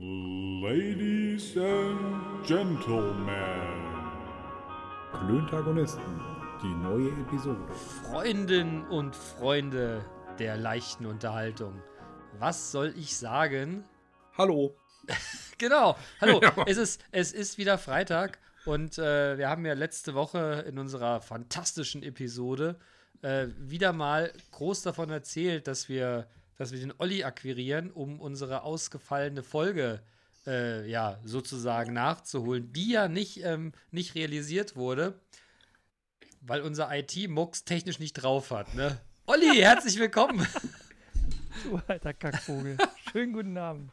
Ladies and Gentlemen. Klöntagonisten, die neue Episode. Freundinnen und Freunde der leichten Unterhaltung. Was soll ich sagen? Hallo. Genau, hallo. Ja. Es, ist, es ist wieder Freitag und äh, wir haben ja letzte Woche in unserer fantastischen Episode äh, wieder mal groß davon erzählt, dass wir, dass wir den Olli akquirieren, um unsere ausgefallene Folge äh, ja sozusagen nachzuholen, die ja nicht, ähm, nicht realisiert wurde, weil unser IT-Mux technisch nicht drauf hat. Ne? Olli, herzlich willkommen. Du alter Kackvogel. Schönen guten Abend.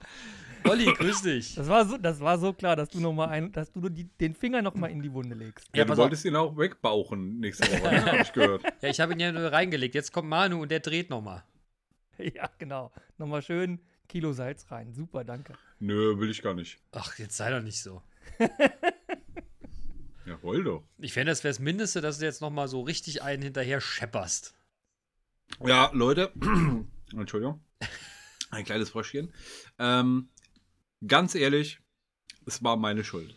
Olli, grüß dich. Das war so, das war so klar, dass du noch mal ein, dass du nur die, den Finger noch mal in die Wunde legst. Ja, Ja, du auf. wolltest ihn auch wegbauchen nächste Woche, ne? hab ich gehört. Ja, ich habe ihn ja nur reingelegt. Jetzt kommt Manu und der dreht nochmal. Ja, genau. Nochmal schön Kilo Salz rein. Super, danke. Nö, will ich gar nicht. Ach, jetzt sei doch nicht so. Ja, woll doch. Ich fände, das wäre das Mindeste, dass du jetzt nochmal so richtig einen hinterher schepperst. Ja, Leute, Entschuldigung. Ein kleines Fröschchen. Ähm, ganz ehrlich, es war meine Schuld.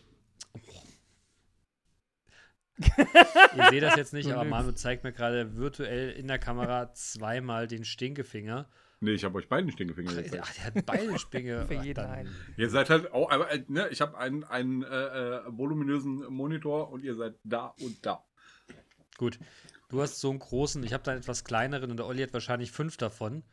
Ihr seht das jetzt nicht, aber. Manu zeigt mir gerade virtuell in der Kamera zweimal den Stinkefinger. Nee, ich habe euch beiden Stinkefinger Ach, gezeigt. der hat beide Spinge. Für Ach, jeden dann- einen. Ihr seid halt auch, aber, äh, ne, ich habe einen, einen äh, äh, voluminösen Monitor und ihr seid da und da. Gut. Du hast so einen großen, ich habe da einen etwas kleineren und der Olli hat wahrscheinlich fünf davon.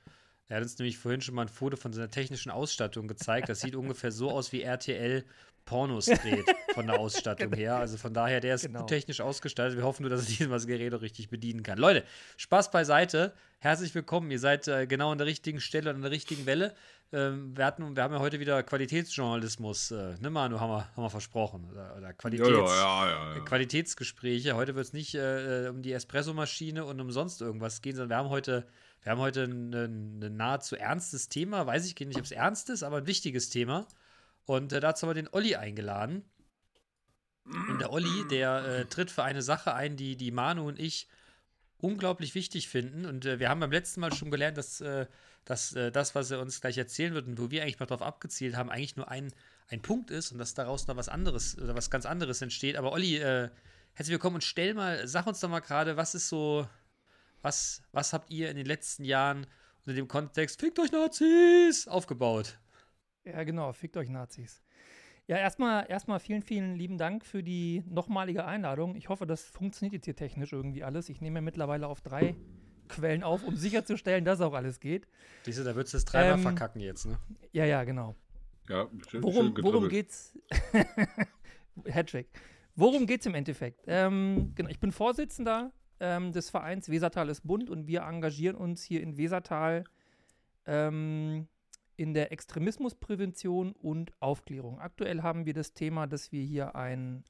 Er hat uns nämlich vorhin schon mal ein Foto von seiner technischen Ausstattung gezeigt. Das sieht ungefähr so aus, wie RTL Pornos dreht von der Ausstattung her. Also von daher, der ist Genau. gut technisch ausgestaltet. Wir hoffen nur, dass er diesmal das Gerät auch richtig bedienen kann. Leute, Spaß beiseite. Herzlich willkommen. Ihr seid äh, genau an der richtigen Stelle und an der richtigen Welle. Ähm, wir, hatten, wir haben ja heute wieder Qualitätsjournalismus, äh, ne Manu, haben wir, haben wir versprochen. Oder, oder Qualitäts ja, ja, ja. Qualitätsgespräche. Heute wird es nicht äh, um die Espressomaschine und um sonst irgendwas gehen, sondern wir haben heute, wir haben heute ein, ein, ein nahezu ernstes Thema. Weiß ich nicht, ob es ernst ist, aber ein wichtiges Thema. Und äh, dazu haben wir den Olli eingeladen. Und der Olli, der äh, tritt für eine Sache ein, die, die Manu und ich unglaublich wichtig finden. Und äh, wir haben beim letzten Mal schon gelernt, dass, äh, dass äh, das, was er uns gleich erzählen wird und wo wir eigentlich mal drauf abgezielt haben, eigentlich nur ein, ein Punkt ist und dass daraus noch was anderes oder was ganz anderes entsteht. Aber Olli, äh, herzlich willkommen und stell mal, sag uns doch mal gerade, was ist so, was, was habt ihr in den letzten Jahren unter dem Kontext Fickt euch Nazis aufgebaut? Ja, genau. Fickt euch Nazis. Ja, erstmal erstmal vielen, vielen lieben Dank für die nochmalige Einladung. Ich hoffe, das funktioniert jetzt hier technisch irgendwie alles. Ich nehme ja mittlerweile auf drei Quellen auf, um sicherzustellen, dass auch alles geht. Siehst du, da würdest du es dreimal Ähm, verkacken jetzt, ne? Ja, ja, genau. ja schön, Worum, schön worum geht's? Hattrick. Worum geht's im Endeffekt? Ähm, genau, ich bin Vorsitzender ähm, des Vereins Wesertal ist bunt und wir engagieren uns hier in Wesertal ähm, in der Extremismusprävention und Aufklärung. Aktuell haben wir das Thema, dass wir hier einen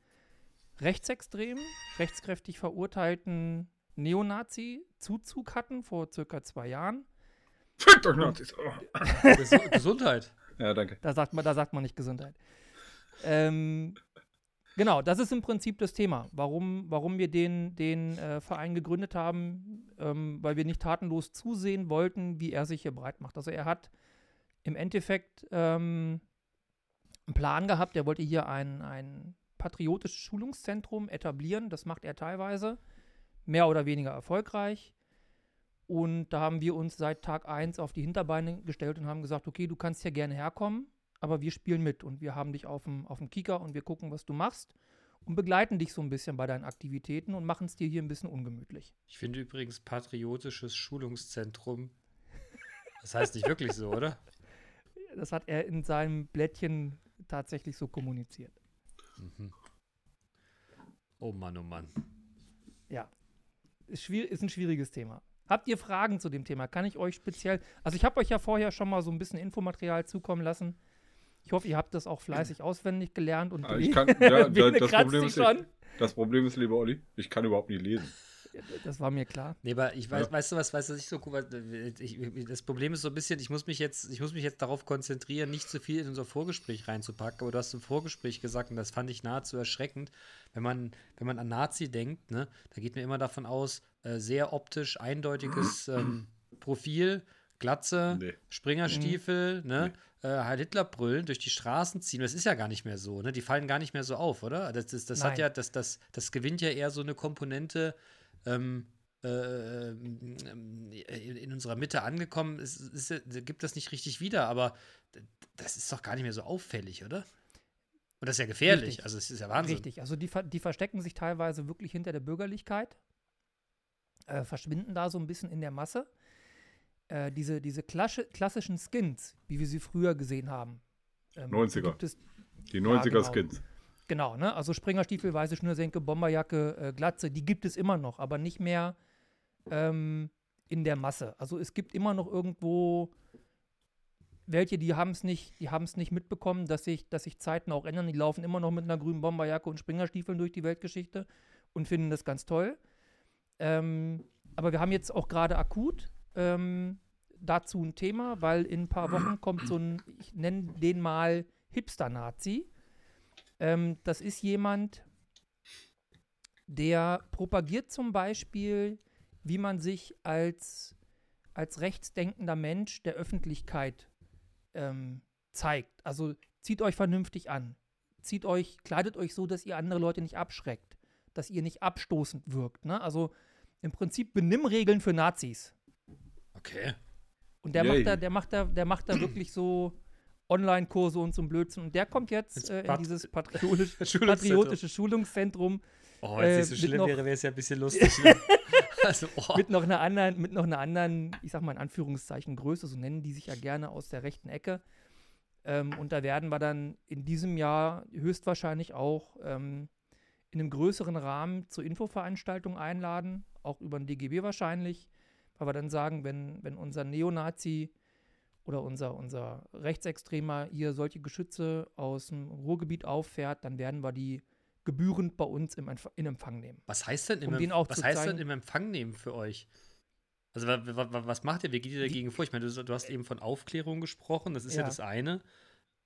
rechtsextremen, rechtskräftig verurteilten Neonazi-Zuzug hatten vor circa zwei Jahren. Fickt euch Nazis. Oh. Ges Gesundheit. Ja, danke. Da sagt man, da sagt man nicht Gesundheit. Ähm, genau, das ist im Prinzip das Thema, warum, warum wir den, den äh, Verein gegründet haben, ähm, weil wir nicht tatenlos zusehen wollten, wie er sich hier breit macht. Also er hat im Endeffekt ähm, einen Plan gehabt, er wollte hier ein, ein patriotisches Schulungszentrum etablieren, das macht er teilweise, mehr oder weniger erfolgreich. Und da haben wir uns seit Tag 1 auf die Hinterbeine gestellt und haben gesagt, okay, du kannst hier gerne herkommen, aber wir spielen mit und wir haben dich auf dem, auf dem Kieker und wir gucken, was du machst und begleiten dich so ein bisschen bei deinen Aktivitäten und machen es dir hier ein bisschen ungemütlich. Ich finde übrigens patriotisches Schulungszentrum. Das heißt nicht wirklich so, oder? Das hat er in seinem Blättchen tatsächlich so kommuniziert. Mhm. Oh Mann, oh Mann. Ja, ist, schwierig, ist ein schwieriges Thema. Habt ihr Fragen zu dem Thema? Kann ich euch speziell, also ich habe euch ja vorher schon mal so ein bisschen Infomaterial zukommen lassen. Ich hoffe, ihr habt das auch fleißig auswendig gelernt und ich kann- ja, das Problem ist, schon. Das Problem ist, lieber Olli, ich kann überhaupt nicht lesen. Das war mir klar. Nee, aber ich weiß, Ja. weißt du was, weißt du, was ich so cool, ich, das Problem ist so ein bisschen, ich muss mich jetzt, ich muss mich jetzt darauf konzentrieren, nicht zu viel in unser Vorgespräch reinzupacken, aber du hast im Vorgespräch gesagt, und das fand ich nahezu erschreckend, wenn man, wenn man an Nazi denkt, ne, da geht mir immer davon aus, äh, sehr optisch eindeutiges ähm, Profil, Glatze, Nee. Springerstiefel, ne? Äh, Heil Hitler brüllen, durch die Straßen ziehen. Das ist ja gar nicht mehr so, ne? Die fallen gar nicht mehr so auf, oder? Das, das, das hat ja, das, das, das gewinnt ja eher so eine Komponente, ähm, äh, ähm, in, in unserer Mitte angekommen. Es, ist, ja- gibt das nicht richtig wieder, aber das ist doch gar nicht mehr so auffällig, oder? Und das ist ja gefährlich. Richtig. Also es ist ja Wahnsinn. Richtig, also die, die verstecken sich teilweise wirklich hinter der Bürgerlichkeit, äh, verschwinden da so ein bisschen in der Masse. Äh, diese diese klassischen Skins, wie wir sie früher gesehen haben. ähm, 90er. Gibt es, Die Ja, 90er genau. Skins. Genau, ne? Also Springerstiefel, weiße Schnürsenke, Bomberjacke, äh, Glatze, die gibt es immer noch, aber nicht mehr ähm, in der Masse. Also es gibt immer noch irgendwo welche, die haben es nicht, die haben es nicht mitbekommen, dass sich, dass sich Zeiten auch ändern. Die laufen immer noch mit einer grünen Bomberjacke und Springerstiefeln durch die Weltgeschichte und finden das ganz toll. Ähm, aber wir haben jetzt auch gerade akut ähm, dazu ein Thema, weil in ein paar Wochen kommt so ein, ich nenne den mal Hipster-Nazi. Ähm, das ist jemand, der propagiert zum Beispiel, wie man sich als, als rechtsdenkender Mensch der Öffentlichkeit ähm, zeigt. Also zieht euch vernünftig an. Zieht euch, kleidet euch so, dass ihr andere Leute nicht abschreckt, dass ihr nicht abstoßend wirkt. Ne? Also im Prinzip Benimmregeln für Nazis. Okay. Und der Yay. macht da, der macht da, der macht da wirklich so Online-Kurse und ein Blödsinn. Und der kommt jetzt äh, in dieses patriotisch, patriotische Schulungszentrum Oh, wenn es Äh, nicht so schlimm noch- wäre, wäre es ja ein bisschen lustig. ne? also, oh. mit noch einer anderen, mit noch einer anderen, ich sag mal in Anführungszeichen Größe, so nennen die sich ja gerne aus der rechten Ecke. Ähm, und da werden wir dann in diesem Jahr höchstwahrscheinlich auch ähm, in einem größeren Rahmen zur Infoveranstaltung einladen, auch über den DGB wahrscheinlich, weil wir dann sagen, wenn, wenn unser Neonazi oder unser, unser Rechtsextremer hier solche Geschütze aus dem Ruhrgebiet auffährt, dann werden wir die gebührend bei uns im Empf in Empfang nehmen. Was heißt denn im, um Empf- was heißt denn im Empfang nehmen für euch? Also wa, wa, wa, was macht ihr? Wie geht ihr dagegen vor? Ich meine, du, du hast eben von Aufklärung gesprochen, das ist ja, Ja. das eine.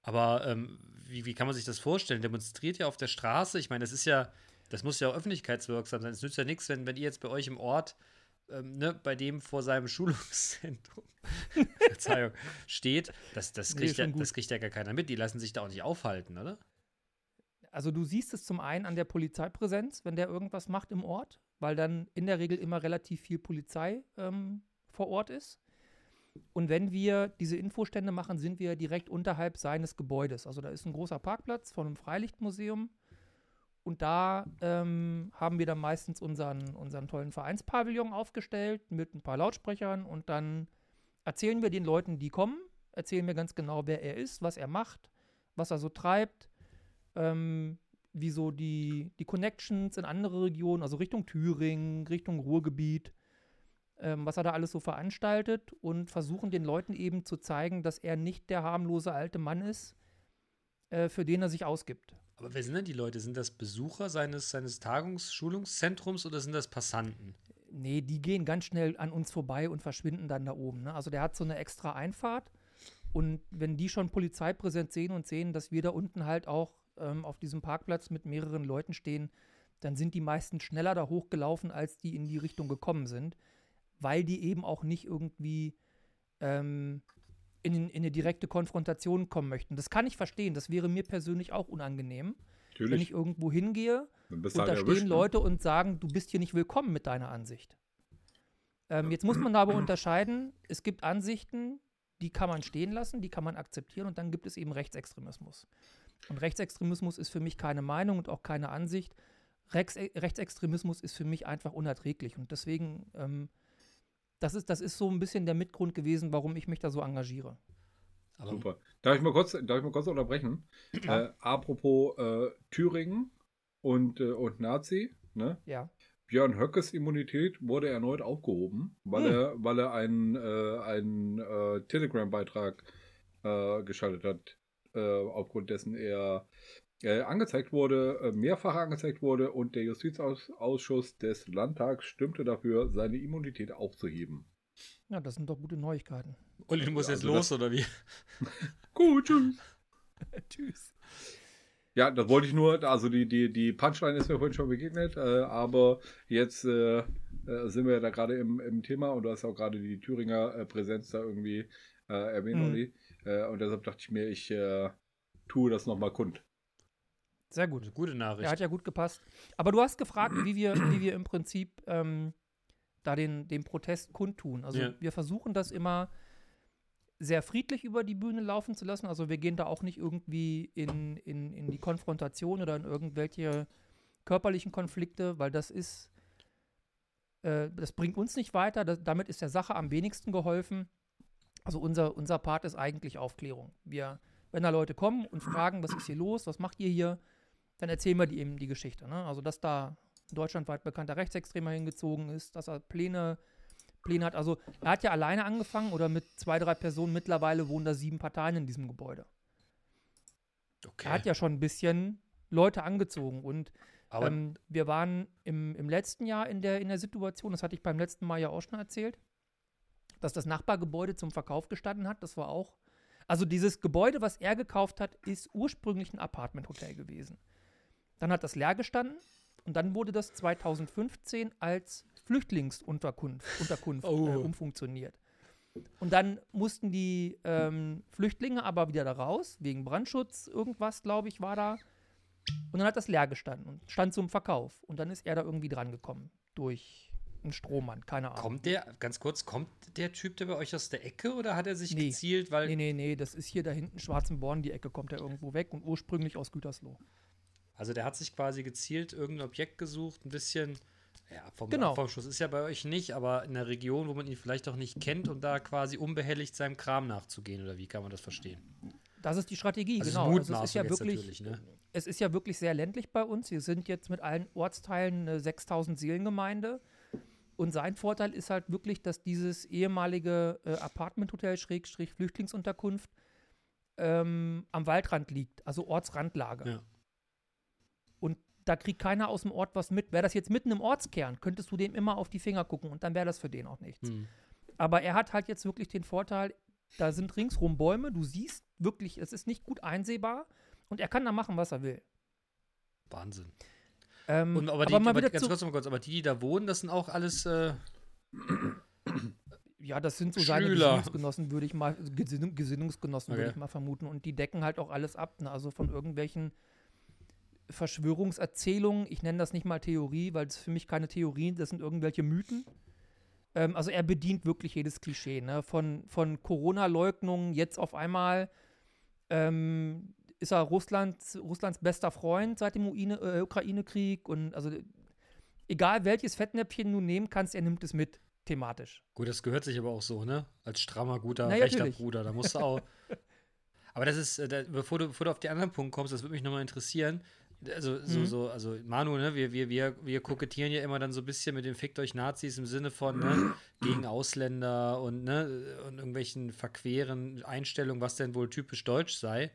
Aber ähm, wie, wie kann man sich das vorstellen? Demonstriert ihr auf der Straße? Ich meine, das ist ja, das muss ja auch öffentlichkeitswirksam sein. Es nützt ja nichts, wenn, wenn ihr jetzt bei euch im Ort, ähm, ne, bei dem vor seinem Schulungszentrum, Verzeihung, steht. Das, das, Nee, kriegt ja, schon gut. das kriegt ja gar keiner mit. Die lassen sich da auch nicht aufhalten, oder? Also du siehst es zum einen an der Polizeipräsenz, wenn der irgendwas macht im Ort, weil dann in der Regel immer relativ viel Polizei ähm, vor Ort ist. Und wenn wir diese Infostände machen, sind wir direkt unterhalb seines Gebäudes. Also da ist ein großer Parkplatz von einem Freilichtmuseum. Und da ähm, haben wir dann meistens unseren, unseren tollen Vereinspavillon aufgestellt mit ein paar Lautsprechern und dann erzählen wir den Leuten, die kommen, erzählen wir ganz genau, wer er ist, was er macht, was er so treibt, ähm, wie so die, die Connections in andere Regionen, also Richtung Thüringen, Richtung Ruhrgebiet, ähm, was er da alles so veranstaltet und versuchen den Leuten eben zu zeigen, dass er nicht der harmlose alte Mann ist, äh, für den er sich ausgibt. Aber wer sind denn die Leute? Sind das Besucher seines, seines Tagungs-Schulungszentrums oder sind das Passanten? Nee, die gehen ganz schnell an uns vorbei und verschwinden dann da oben. Ne? Also der hat so eine extra Einfahrt. Und wenn die schon Polizeipräsenz sehen und sehen, dass wir da unten halt auch ähm, auf diesem Parkplatz mit mehreren Leuten stehen, dann sind die meisten schneller da hochgelaufen, als die in die Richtung gekommen sind, weil die eben auch nicht irgendwie ähm, in, in eine direkte Konfrontation kommen möchten. Das kann ich verstehen. Das wäre mir persönlich auch unangenehm, wenn Natürlich. ich irgendwo hingehe und du da halt stehen erwischt, ne? Leute und sagen, du bist hier nicht willkommen mit deiner Ansicht. Ähm, jetzt muss man aber unterscheiden, es gibt Ansichten, die kann man stehen lassen, die kann man akzeptieren und dann gibt es eben Rechtsextremismus. Und Rechtsextremismus ist für mich keine Meinung und auch keine Ansicht. Rex Rechtsextremismus ist für mich einfach unerträglich und deswegen, ähm, das, ist, das ist so ein bisschen der Mitgrund gewesen, warum ich mich da so engagiere. Aber Super. Darf ich mal kurz, darf ich mal kurz unterbrechen? Klar. Äh, apropos äh, Thüringen und, äh, und Nazi, ne? Ja. Björn Höckes Immunität wurde erneut aufgehoben, weil Hm. er, weil er einen, äh, einen äh, Telegram-Beitrag äh, geschaltet hat, äh, aufgrund dessen er äh, angezeigt wurde, äh, mehrfach angezeigt wurde und der Justizausschuss des Landtags stimmte dafür, seine Immunität aufzuheben. ja, das sind doch gute Neuigkeiten. Uli, du musst Ja, jetzt also los, das- oder wie? Gut, tschüss. Tschüss. Ja, das wollte ich nur, also die, die, die Punchline ist mir vorhin schon begegnet, äh, aber jetzt äh, äh, sind wir da gerade im, im Thema und du hast auch gerade die Thüringer äh, Präsenz da irgendwie äh, erwähnt, Mhm. Olli. Äh, und deshalb dachte ich mir, ich äh, tue das nochmal kund. Sehr gut. Eine gute Nachricht. Er hat ja gut gepasst. Aber du hast gefragt, wie wir, wie wir im Prinzip ähm, da den, den Protest kundtun. Also Ja. wir versuchen das immer sehr friedlich über die Bühne laufen zu lassen. Also wir gehen da auch nicht irgendwie in, in, in die Konfrontation oder in irgendwelche körperlichen Konflikte, weil das ist, äh, das bringt uns nicht weiter. Das, damit ist der Sache am wenigsten geholfen. Also unser, unser Part ist eigentlich Aufklärung. Wir, wenn da Leute kommen und fragen, was ist hier los, was macht ihr hier, dann erzählen wir die eben die Geschichte. Ne? Also, dass da deutschlandweit bekannter Rechtsextremer hingezogen ist, dass er Pläne, Pläne hat. Also, er hat ja alleine angefangen oder mit zwei, drei Personen. Mittlerweile wohnen da sieben Parteien in diesem Gebäude. okay. Er hat ja schon ein bisschen Leute angezogen. Und ähm, wir waren im, im letzten Jahr in der, in der Situation, das hatte ich beim letzten Mal ja auch schon erzählt, dass das Nachbargebäude zum Verkauf gestanden hat. Das war auch. Also dieses Gebäude, was er gekauft hat, ist ursprünglich ein Apartmenthotel gewesen. Dann hat das leer gestanden und dann wurde das 2015 als Flüchtlingsunterkunft Unterkunft, Oh. äh, umfunktioniert. Und dann mussten die ähm, Flüchtlinge aber wieder da raus, wegen Brandschutz, irgendwas, glaube ich, war da. Und dann hat das leer gestanden und stand zum Verkauf. Und dann ist er da irgendwie dran gekommen. Durch einen Strohmann, keine Ahnung. kommt der, ganz kurz, kommt der Typ da bei euch aus der Ecke oder hat er sich Nee. gezielt, weil. Nee, nee, nee, das ist hier da hinten Schwarzenborn, die Ecke kommt er irgendwo weg und ursprünglich aus Gütersloh. Also der hat sich quasi gezielt irgendein Objekt gesucht, ein bisschen. Ja, vom Genau. Abwurfschuss ist ja bei euch nicht, aber in einer Region, wo man ihn vielleicht auch nicht kennt, um da quasi unbehelligt seinem Kram nachzugehen, oder wie kann man das verstehen? Das ist die Strategie, Also genau. es ist Also es ist ja wirklich, ne? es ist ja wirklich sehr ländlich bei uns. Wir sind jetzt mit allen Ortsteilen eine 6000 Seelengemeinde. Und sein Vorteil ist halt wirklich, dass dieses ehemalige äh, Apartmenthotel Schrägstrich Flüchtlingsunterkunft ähm, am Waldrand liegt, also Ortsrandlage. Ja. Da kriegt keiner aus dem Ort was mit. Wäre das jetzt mitten im Ortskern, könntest du dem immer auf die Finger gucken und dann wäre das für den auch nichts. Hm. Aber er hat halt jetzt wirklich den Vorteil, da sind ringsrum Bäume, du siehst wirklich, es ist nicht gut einsehbar und er kann da machen, was er will. Wahnsinn. Ähm, Und aber, die, aber aber, ganz kurz, mal kurz, aber die, die da wohnen, das sind auch alles. Äh, ja, das sind so seine Schüler. Gesinnungsgenossen, würde ich mal, Gesinnung, Gesinnungsgenossen würde Okay. ich mal vermuten. Und die decken halt auch alles ab, ne? also von irgendwelchen Verschwörungserzählungen. Ich nenne das nicht mal Theorie, weil es für mich keine Theorien, das sind irgendwelche Mythen. Ähm, also er bedient wirklich jedes Klischee, ne? Von, von Corona-Leugnungen jetzt auf einmal ähm, ist er Russlands, Russlands bester Freund seit dem äh, Ukraine-Krieg und also egal welches Fettnäpfchen du nehmen kannst, er nimmt es mit, thematisch. gut, das gehört sich aber auch so, ne? Als strammer, guter, Na ja, rechter natürlich. Bruder. Da musst du auch. aber das ist, äh, da, bevor, du, bevor du auf die anderen Punkte kommst, das würde mich nochmal interessieren. Also, so, Mhm. so, also Manu, ne, wir, wir, wir, wir kokettieren ja immer dann so ein bisschen mit dem Fickt euch Nazis im Sinne von, ne, gegen Ausländer und, ne, und irgendwelchen verqueren Einstellungen, was denn wohl typisch deutsch sei.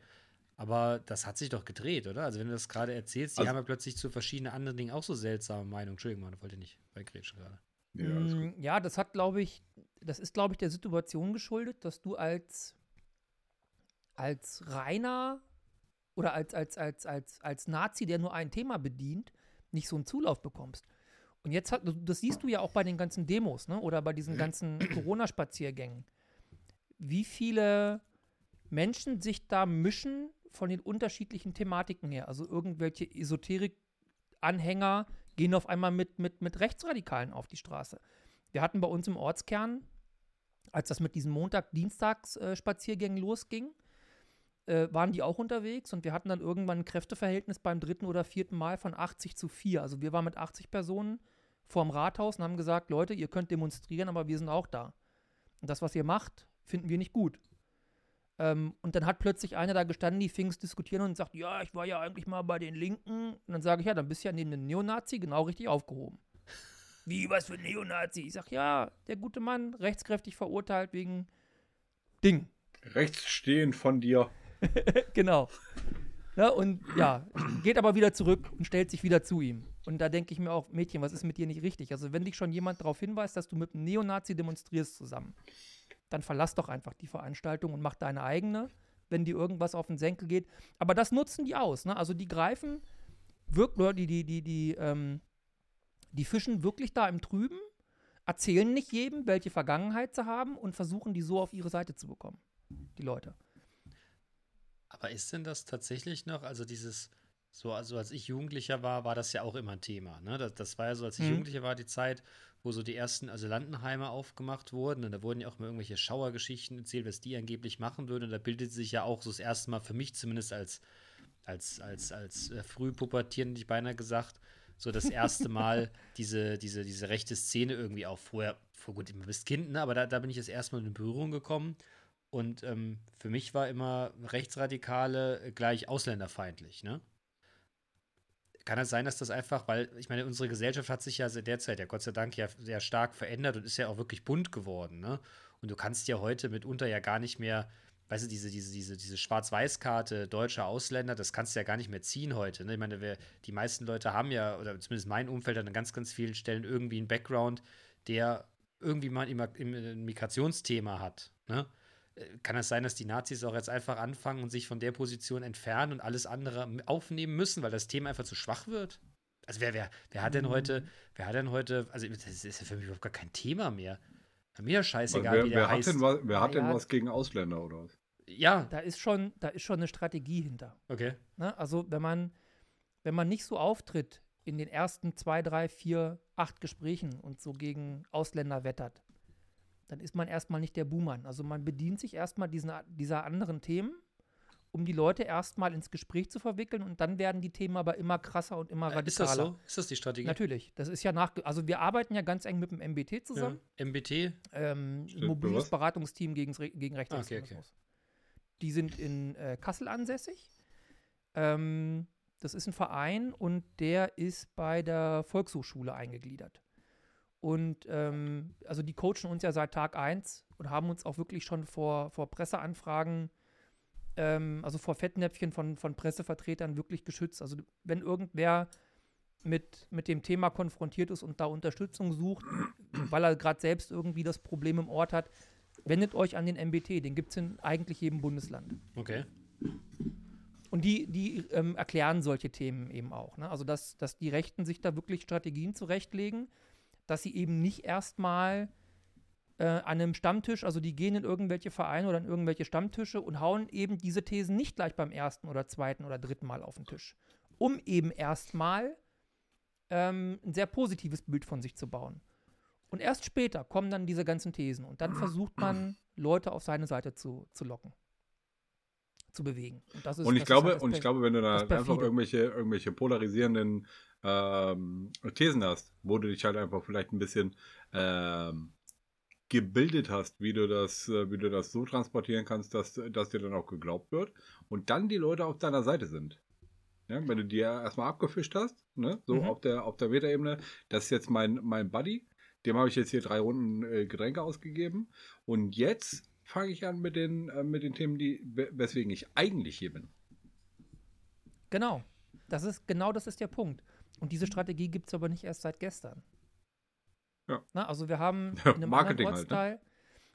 Aber das hat sich doch gedreht, oder? Also, wenn du das gerade erzählst, die Also- haben ja plötzlich zu verschiedenen anderen Dingen auch so seltsame Meinungen. Entschuldigung, Manu, wollte nicht bei Gretchen gerade. Ja. Mm, ja, das hat, glaube ich, das ist, glaube ich, der Situation geschuldet, dass du als, als reiner oder als, als, als, als, als Nazi, der nur ein Thema bedient, nicht so einen Zulauf bekommst. Und jetzt hat, das siehst du ja auch bei den ganzen Demos, ne? Oder bei diesen ganzen Corona-Spaziergängen. Wie viele Menschen sich da mischen von den unterschiedlichen Thematiken her. Also irgendwelche Esoterik-Anhänger gehen auf einmal mit, mit, mit Rechtsradikalen auf die Straße. Wir hatten bei uns im Ortskern, als das mit diesen Montag-Dienstags-Spaziergängen losging, äh, waren die auch unterwegs und wir hatten dann irgendwann ein Kräfteverhältnis beim dritten oder vierten Mal von 80 zu 4. Also wir waren mit 80 Personen vorm Rathaus und haben gesagt, Leute, ihr könnt demonstrieren, aber wir sind auch da. Und das, was ihr macht, finden wir nicht gut. Ähm, und dann hat plötzlich einer da gestanden, die fing es diskutieren und sagt, ja, ich war ja eigentlich mal bei den Linken. Und dann sage ich, ja, dann bist du ja neben dem Neonazi genau richtig aufgehoben. Wie, was für ein Neonazi? Ich sage, ja, der gute Mann, rechtskräftig verurteilt wegen Ding. Rechtsstehend von dir. genau. Ja, und ja, geht aber wieder zurück und stellt sich wieder zu ihm. Und da denke ich mir auch, Mädchen, was ist mit dir nicht richtig? Also, wenn dich schon jemand darauf hinweist, dass du mit einem Neonazi demonstrierst zusammen, dann verlass doch einfach die Veranstaltung und mach deine eigene. wenn die irgendwas auf den Senkel geht. Aber das nutzen die aus. Ne? Also die greifen wirklich, die, die, die, die, ähm, die fischen wirklich da im Trüben, erzählen nicht jedem, welche Vergangenheit sie haben und versuchen die so auf ihre Seite zu bekommen. Die Leute. Aber ist denn das tatsächlich noch, also dieses, so also als ich Jugendlicher war, war das ja auch immer ein Thema. Ne? Das, das war ja so, als ich Mhm. Jugendlicher war, die Zeit, wo so die ersten Asylantenheime aufgemacht wurden. Und da wurden ja auch mal irgendwelche Schauergeschichten erzählt, was die angeblich machen würden. Und da bildete sich ja auch so das erste Mal für mich zumindest als, als, als, als äh, Frühpubertierend, hätte ich beinahe gesagt, so das erste Mal diese, diese, diese rechte Szene irgendwie auf. Vorher, vor gut, du bist Kind, ne? aber da, da bin ich das erste Mal in Berührung gekommen. Und ähm, für mich war immer Rechtsradikale äh, gleich ausländerfeindlich, ne? Kann es sein, dass das einfach, weil ich meine, unsere Gesellschaft hat sich ja seit der Zeit ja Gott sei Dank ja sehr stark verändert und ist ja auch wirklich bunt geworden, ne? Und du kannst ja heute mitunter ja gar nicht mehr, weißt du, diese, diese, diese, diese Schwarz-Weiß-Karte deutscher Ausländer, das kannst du ja gar nicht mehr ziehen heute. Ne? Ich meine, wer, die meisten Leute haben ja, oder zumindest mein Umfeld an ganz, ganz vielen Stellen irgendwie einen Background, der irgendwie mal ein, ein Migrationsthema hat. Ne? Kann es sein, dass die Nazis auch jetzt einfach anfangen und sich von der Position entfernen und alles andere aufnehmen müssen, weil das Thema einfach zu schwach wird? Also wer, wer, wer hat denn heute, wer hat denn heute, also das ist ja für mich überhaupt gar kein Thema mehr. Mir scheißegal, wer, wie der wer hat heißt. denn, was, wer hat denn was gegen Ausländer oder was? Ja, Da ist schon, da ist schon eine Strategie hinter. okay. Ne? Also wenn man, wenn man nicht so auftritt in den ersten zwei, drei, vier, acht Gesprächen und so gegen Ausländer wettert, dann ist man erstmal nicht der Buhmann. Also man bedient sich erstmal diesen, dieser anderen Themen, um die Leute erstmal ins Gespräch zu verwickeln und dann werden die Themen aber immer krasser und immer radikaler. Äh, Ist das so? Ist das die Strategie? Natürlich. Das ist ja nach, also wir arbeiten ja ganz eng mit dem MBT Ja. zusammen. MBT? Ähm, mobiles was? Beratungsteam gegen, gegen Rechtsextremismus. Ah, okay, Die sind in äh, Kassel ansässig. Ähm, das ist ein Verein und der ist bei der Volkshochschule eingegliedert. Und ähm, also die coachen uns ja seit Tag 1 und haben uns auch wirklich schon vor, vor Presseanfragen, ähm, also vor Fettnäpfchen von, von Pressevertretern wirklich geschützt. Also wenn irgendwer mit, mit dem Thema konfrontiert ist und da Unterstützung sucht, weil er gerade selbst irgendwie das Problem im Ort hat, wendet euch an den MBT. Den gibt es in eigentlich jedem Bundesland. Okay. Und die, die ähm, erklären solche Themen eben auch. Ne? Also, dass, dass die Rechten sich da wirklich Strategien zurechtlegen, dass sie eben nicht erstmal äh, an einem Stammtisch, also die gehen in irgendwelche Vereine oder in irgendwelche Stammtische und hauen eben diese Thesen nicht gleich beim ersten oder zweiten oder dritten Mal auf den Tisch, um eben erstmal ähm, ein sehr positives Bild von sich zu bauen. Und erst später kommen dann diese ganzen Thesen und dann versucht man, Leute auf seine Seite zu, zu locken, zu bewegen. Und, ist, Und ich glaube, halt und ich glaube, wenn du da einfach irgendwelche, irgendwelche polarisierenden ähm, Thesen hast, wo du dich halt einfach vielleicht ein bisschen ähm, gebildet hast, wie du das, äh, wie du das so transportieren kannst, dass, dass dir dann auch geglaubt wird und dann die Leute auf deiner Seite sind. Ja, wenn du dir erstmal abgefischt hast, ne, so Mhm. auf der auf der Metaebene, das ist jetzt mein, mein Buddy, dem habe ich jetzt hier drei Runden äh, Getränke ausgegeben und jetzt fange ich an mit den, äh, mit den Themen, die, we- weswegen ich eigentlich hier bin. Genau. Das ist, genau das ist der Punkt. Und diese Strategie gibt es aber nicht erst seit gestern. Ja. Na, also wir haben Ja, in einem Marketing halt, ne?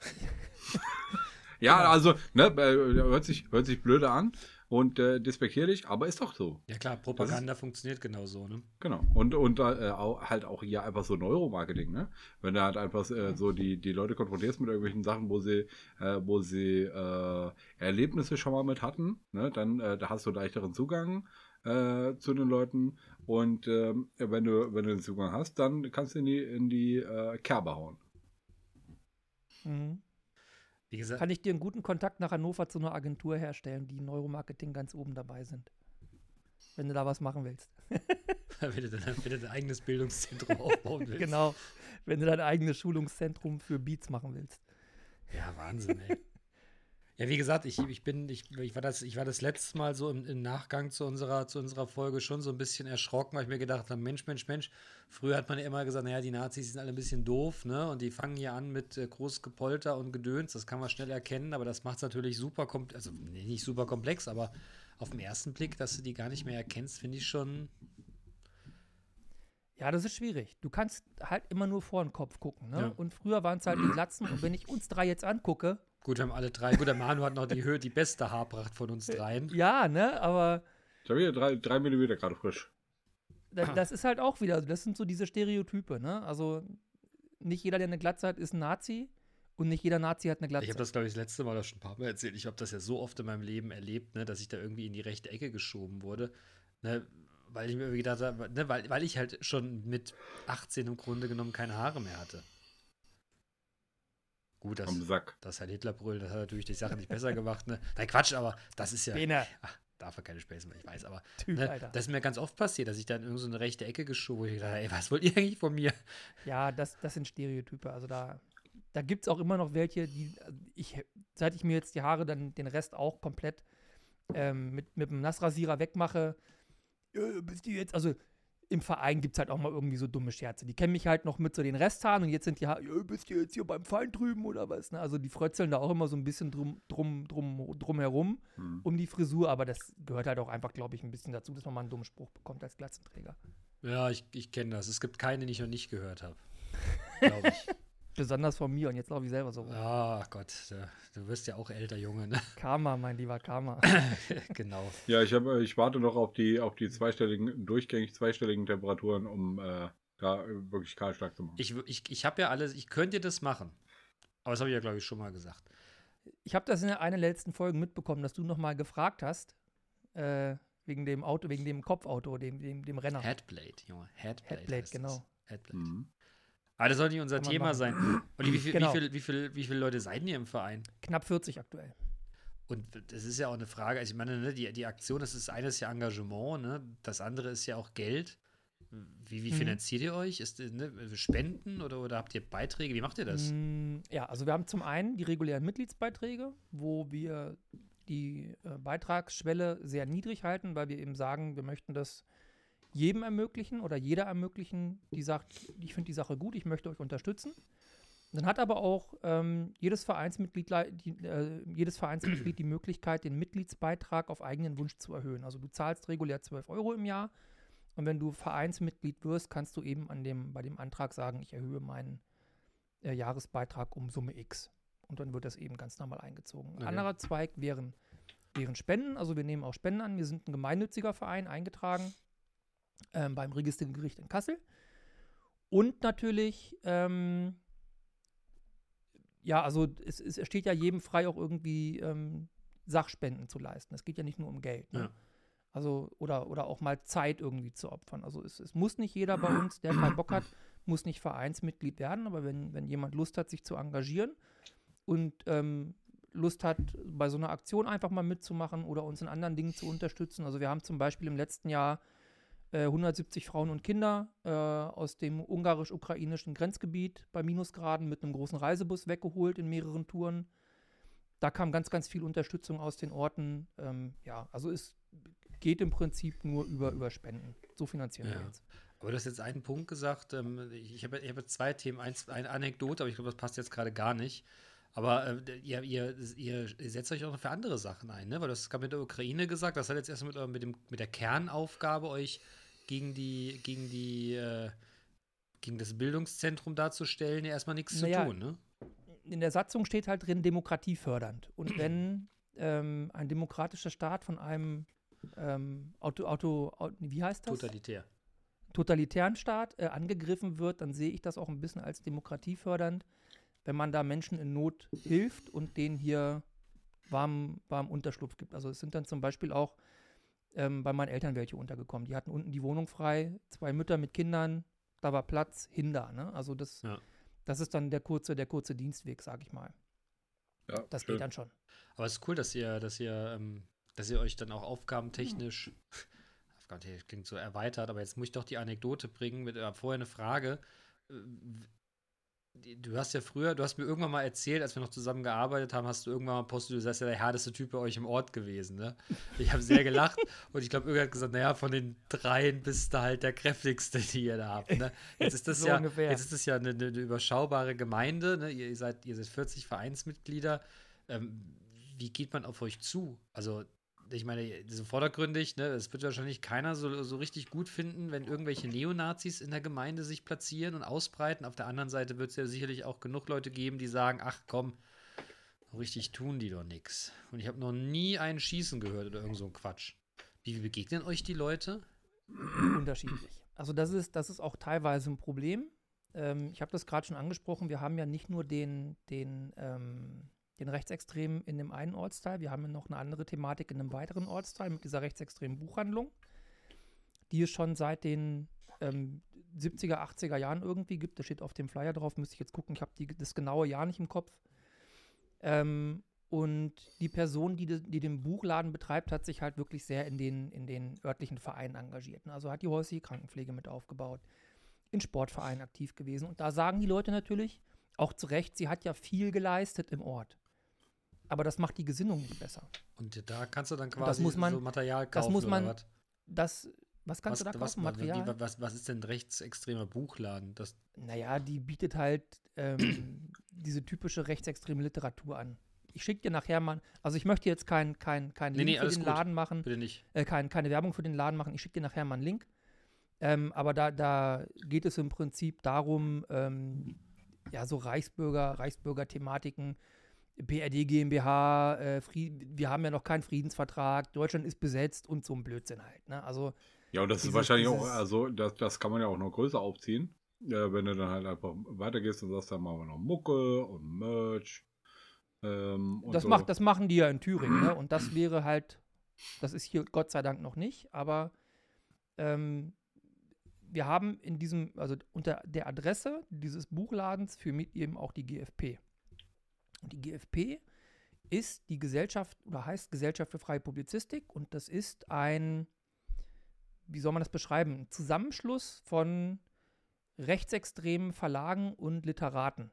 Ja, Genau. also, ne, äh, hört sich, hört sich blöde an und äh, despektierlich, aber ist doch so. Ja klar, Propaganda funktioniert genauso, ne? Genau. Und, und äh, auch, halt auch hier einfach so Neuromarketing, ne? Wenn du halt einfach äh, so die, die Leute konfrontierst mit irgendwelchen Sachen, wo sie, äh, wo sie äh, Erlebnisse schon mal mit hatten, ne? Dann äh, da hast du leichteren Zugang äh, zu den Leuten. Und ähm, wenn du, wenn du den Zugang hast, dann kannst du in die, in die äh, Kerbe hauen. mhm. Wie gesagt, kann ich dir einen guten Kontakt nach Hannover zu einer Agentur herstellen, die Neuromarketing ganz oben dabei sind. Wenn du da was machen willst. wenn du dein, wenn du dein eigenes Bildungszentrum aufbauen willst. Genau. Wenn du dein eigenes Schulungszentrum für Beats machen willst. Ja, Wahnsinn, ey. Ja, wie gesagt, ich, ich bin, ich, ich, war das, ich war das letzte Mal so im, im Nachgang zu unserer, zu unserer Folge schon so ein bisschen erschrocken, weil ich mir gedacht habe, Mensch, Mensch, Mensch, früher hat man ja immer gesagt, naja, die Nazis sind alle ein bisschen doof, ne? Und die fangen hier an mit äh, groß Gepolter und Gedöns, das kann man schnell erkennen, aber das macht es natürlich super komplex, also nicht super komplex, aber auf den ersten Blick, dass du die gar nicht mehr erkennst, finde ich schon. Ja, das ist schwierig. Du kannst halt immer nur vor den Kopf gucken. Ne? Ja. Und früher waren es halt die Glatzen. Und wenn ich uns drei jetzt angucke, Gut, wir haben alle drei. Gut, der Manu hat noch die Höhe, die beste Haarpracht von uns dreien. Ja, ne, aber Ich habe hier drei, drei Millimeter gerade frisch. da, das ist halt auch wieder, das sind so diese Stereotype, ne? Also nicht jeder, der eine Glatze hat, ist ein Nazi und nicht jeder Nazi hat eine Glatze. Ich habe das, glaube ich, das letzte Mal auch schon ein paar Mal erzählt. Ich habe das ja so oft in meinem Leben erlebt, ne, dass ich da irgendwie in die rechte Ecke geschoben wurde. Ne, weil ich mir irgendwie gedacht habe, ne, weil, weil ich halt schon mit 18 im Grunde genommen keine Haare mehr hatte. Gut, das, das halt Hitlerbrüll, das hat natürlich die Sache nicht besser gemacht. Ne? Nein, Quatsch, aber das ist ja. Bene, Ach, darf er keine Späße mehr, ich weiß, aber Typ, ne, Alter. das ist mir ganz oft passiert, dass ich dann in irgendeine so eine rechte Ecke geschoben wurde. Ich dachte, ey, was wollt ihr eigentlich von mir? Ja, das, das sind Stereotype. Also da, da gibt es auch immer noch welche, die ich, seit ich mir jetzt die Haare dann den Rest auch komplett ähm, mit, mit dem Nassrasierer wegmache, äh, bist du jetzt, also im Verein gibt es halt auch mal irgendwie so dumme Scherze. Die kennen mich halt noch mit so den Resthaaren und jetzt sind die ja, bist du jetzt hier beim Feind drüben oder was? Ne? Also die frötzeln da auch immer so ein bisschen drum, drum, drum, drum herum Hm. um die Frisur, aber das gehört halt auch einfach, glaube ich, ein bisschen dazu, dass man mal einen dummen Spruch bekommt als Glatzenträger. Ja, ich, ich kenne das. Es gibt keinen, den ich noch nicht gehört habe. Glaube ich. Besonders von mir und jetzt laufe ich selber so rum. Ach Gott, du, du wirst ja auch älter, Junge, ne? Karma, mein lieber Karma. genau. Ja, ich, hab, ich warte noch auf die, auf die zweistelligen, durchgängig zweistelligen Temperaturen, um äh, da wirklich kahlstark zu machen. Ich, ich, ich habe ja alles, ich könnte das machen. Aber das habe ich ja, glaube ich, schon mal gesagt. Ich habe das in einer der letzten Folgen mitbekommen, dass du noch mal gefragt hast, äh, wegen dem Auto, wegen dem Kopfauto, dem, dem, dem Renner. Headblade, Junge. Headblade. Headblade, genau. Das. Headblade. Mhm. Aber das soll nicht unser Thema machen. sein. Und wie, viel, Genau. wie, viel, wie, viel, wie viele Leute seid ihr im Verein? Knapp 40 aktuell. Und das ist ja auch eine Frage, also ich meine, ne, die, die Aktion, das ist eines ja Engagement, ne? das andere ist ja auch Geld. Wie, wie Mhm. finanziert ihr euch? Ist, ne, Spenden oder, oder habt ihr Beiträge? Wie macht ihr das? Mm, Ja, also wir haben zum einen die regulären Mitgliedsbeiträge, wo wir die äh, Beitragsschwelle sehr niedrig halten, weil wir eben sagen, wir möchten das jedem ermöglichen oder jeder ermöglichen, die sagt, ich finde die Sache gut, ich möchte euch unterstützen. Dann hat aber auch ähm, jedes, Vereinsmitglied, die, äh, jedes Vereinsmitglied die Möglichkeit, den Mitgliedsbeitrag auf eigenen Wunsch zu erhöhen. Also du zahlst regulär 12 Euro im Jahr und wenn du Vereinsmitglied wirst, kannst du eben an dem, bei dem Antrag sagen, ich erhöhe meinen äh, Jahresbeitrag um Summe X. Und dann wird das eben ganz normal eingezogen. Ein Okay. anderer Zweig wären, wären Spenden. Also wir nehmen auch Spenden an. Wir sind ein gemeinnütziger Verein eingetragen ähm, beim Registergericht in Kassel. Und natürlich, ähm, ja, also es, es steht ja jedem frei, auch irgendwie ähm, Sachspenden zu leisten. Es geht ja nicht nur um Geld. Ne? Ja. Also, oder, oder auch mal Zeit irgendwie zu opfern. Also es, es muss nicht jeder bei uns, der keinen Bock hat, muss nicht Vereinsmitglied werden, aber wenn, wenn jemand Lust hat, sich zu engagieren und ähm, Lust hat, bei so einer Aktion einfach mal mitzumachen oder uns in anderen Dingen zu unterstützen. Also wir haben zum Beispiel im letzten Jahr äh, 170 Frauen und Kinder äh, aus dem ungarisch-ukrainischen Grenzgebiet bei Minusgraden mit einem großen Reisebus weggeholt in mehreren Touren. Da kam ganz, ganz viel Unterstützung aus den Orten. Ähm, ja, also es geht im Prinzip nur über, über Spenden. So finanzieren Ja. wir jetzt. Aber du hast jetzt einen Punkt gesagt. Ähm, ich habe ich hab zwei Themen. Eins, eine Anekdote, aber ich glaube, das passt jetzt gerade gar nicht. Aber äh, ihr, ihr, ihr setzt euch auch noch für andere Sachen ein, ne? Weil hast es gerade mit der Ukraine gesagt. Das hat jetzt erstmal mit, eurem- mit, dem, mit der Kernaufgabe, euch gegen die, gegen die, äh, gegen das Bildungszentrum darzustellen, ja erstmal nichts Naja, zu tun, ne? in der Satzung steht halt drin, Demokratie fördernd. Und wenn ähm, ein demokratischer Staat von einem ähm, Auto, Auto, Au- wie heißt das? Totalitär. totalitären Staat äh, angegriffen wird, dann sehe ich das auch ein bisschen als demokratiefördernd, wenn man da Menschen in Not hilft und denen hier warmen, warmen Unterschlupf gibt. Also es sind dann zum Beispiel auch ähm, bei meinen Eltern welche untergekommen. Die hatten unten die Wohnung frei, zwei Mütter mit Kindern, da war Platz, Hinder. Ne? Also das, Ja. das ist dann der kurze, der kurze Dienstweg, sage ich mal. Ja, Das schön. geht dann schon. Aber es ist cool, dass ihr, dass ihr, ähm, dass ihr euch dann auch aufgabentechnisch, aufgabentechnisch klingt so erweitert, aber jetzt muss ich doch die Anekdote bringen. Mit, äh, vorher eine Frage. Du hast ja früher, du hast mir irgendwann mal erzählt, als wir noch zusammen gearbeitet haben, hast du irgendwann mal postet, du seist ja der härteste Typ bei euch im Ort gewesen, ne? Ich habe sehr gelacht und ich glaube, irgendwer hat gesagt, naja, von den dreien bist du halt der kräftigste, die ihr da habt, ne? Jetzt ist das So ja, ungefähr. jetzt ist das ja eine, eine, überschaubare Gemeinde, ne? Ihr, ihr seid, ihr seid 40 Vereinsmitglieder. Ähm, wie geht man auf euch zu? Also, ich meine, so vordergründig, ne, es wird wahrscheinlich keiner so, so richtig gut finden, wenn irgendwelche Neonazis in der Gemeinde sich platzieren und ausbreiten. Auf der anderen Seite wird es ja sicherlich auch genug Leute geben, die sagen, ach komm, Richtig tun die doch nichts. Und ich habe noch nie einen Schießen gehört oder irgend so ein Quatsch. Wie begegnen euch die Leute? Unterschiedlich. Also das ist, das ist auch teilweise ein Problem. Ähm, ich habe das gerade schon angesprochen. Wir haben ja nicht nur den, den, ähm, den Rechtsextremen in dem einen Ortsteil, wir haben noch eine andere Thematik in einem weiteren Ortsteil mit dieser rechtsextremen Buchhandlung, die es schon seit den ähm, 70er, 80er Jahren irgendwie gibt. Da steht auf dem Flyer drauf, müsste ich jetzt gucken, ich habe das genaue Jahr nicht im Kopf. Ähm, und die Person, die, die, den Buchladen betreibt, hat sich halt wirklich sehr in den, in den örtlichen Vereinen engagiert. Also hat die häusliche Krankenpflege mit aufgebaut, in Sportvereinen aktiv gewesen. Und da sagen die Leute natürlich, auch zu Recht, sie hat ja viel geleistet im Ort. Aber das macht die Gesinnung nicht besser. Und da kannst du dann quasi man, so Material kaufen das muss man, oder was? Das, was kannst Was, du da kaufen? was, Material? was, was ist denn ein rechtsextremer Buchladen? Das, Naja, die bietet halt ähm, diese typische rechtsextreme Literatur an. Ich schicke dir nachher mal, also ich möchte jetzt keinen kein, kein Nee, Link nee, für alles den gut. Laden machen, bitte nicht. äh, kein, keine Werbung für den Laden machen. Ich schicke dir nachher mal einen Link. Ähm, aber da, da geht es im Prinzip darum, ähm, ja, so Reichsbürger, Reichsbürger-Thematiken, BRD GmbH, äh, Fried, wir haben ja noch keinen Friedensvertrag, Deutschland ist besetzt und so ein Blödsinn halt. Ne? Also Ja, und das ist Dieses- wahrscheinlich auch, dieses- also das, das kann man ja auch noch größer aufziehen. Ja, wenn du dann halt einfach weitergehst und sagst, dann machen wir noch Mucke und Merch. Ähm, und das, so. macht, das machen die ja in Thüringen, ne? Und das wäre halt, das ist hier Gott sei Dank noch nicht, aber ähm, wir haben in diesem, also unter der Adresse dieses Buchladens firmiert eben auch die GfP. Und die GfP ist die Gesellschaft oder heißt Gesellschaft für freie Publizistik und das ist ein, wie soll man das beschreiben, ein Zusammenschluss von rechtsextremen Verlagen und Literaten.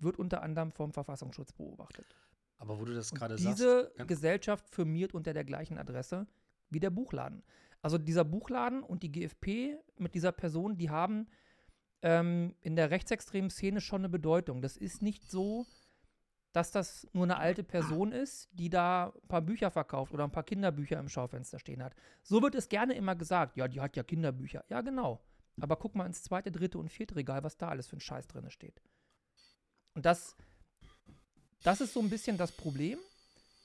Wird unter anderem vom Verfassungsschutz beobachtet. Aber wo du das gerade sagst. diese ganz- Gesellschaft firmiert unter der gleichen Adresse wie der Buchladen. Also dieser Buchladen und die GfP mit dieser Person, die haben ähm, in der rechtsextremen Szene schon eine Bedeutung. Das ist nicht so, dass das nur eine alte Person ist, die da ein paar Bücher verkauft oder ein paar Kinderbücher im Schaufenster stehen hat. So wird es gerne immer gesagt. Ja, die hat ja Kinderbücher. Ja, genau. Aber guck mal ins zweite, dritte und vierte Regal, was da alles für ein Scheiß drin steht. Und das, das ist so ein bisschen das Problem,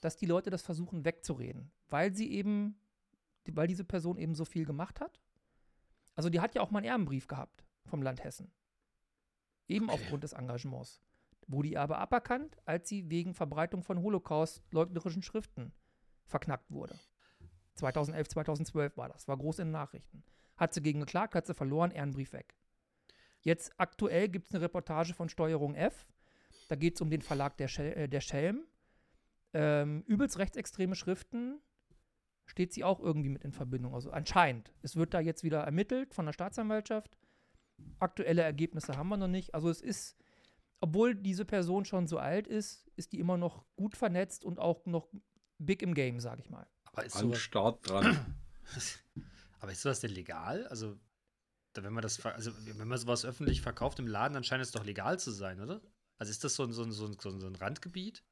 dass die Leute das versuchen wegzureden, weil sie eben, weil diese Person eben so viel gemacht hat. Also die hat ja auch mal einen Ehrenbrief gehabt vom Land Hessen. Eben Okay. aufgrund des Engagements. Wurde ihr aber aberkannt, als sie wegen Verbreitung von Holocaust-leugnerischen Schriften verknackt wurde. 2011, 2012 war das, war groß in den Nachrichten. Hat sie gegen geklagt, hat sie verloren, Ehrenbrief weg. Jetzt aktuell gibt es eine Reportage von Steuerung F. Da geht es um den Verlag der, Schel äh, der Schelm. Ähm, übelst rechtsextreme Schriften steht sie auch irgendwie mit in Verbindung. Also anscheinend. Es wird da jetzt wieder ermittelt von der Staatsanwaltschaft. Aktuelle Ergebnisse haben wir noch nicht. Also es ist, obwohl diese Person schon so alt ist, ist die immer noch gut vernetzt und auch noch big im Game, sage ich mal. Aber ist An sowas, Start dran. aber ist sowas denn legal? Also, wenn man das, also wenn man sowas öffentlich verkauft im Laden, dann scheint es doch legal zu sein, oder? Also ist das so ein, so ein, so ein so ein Randgebiet?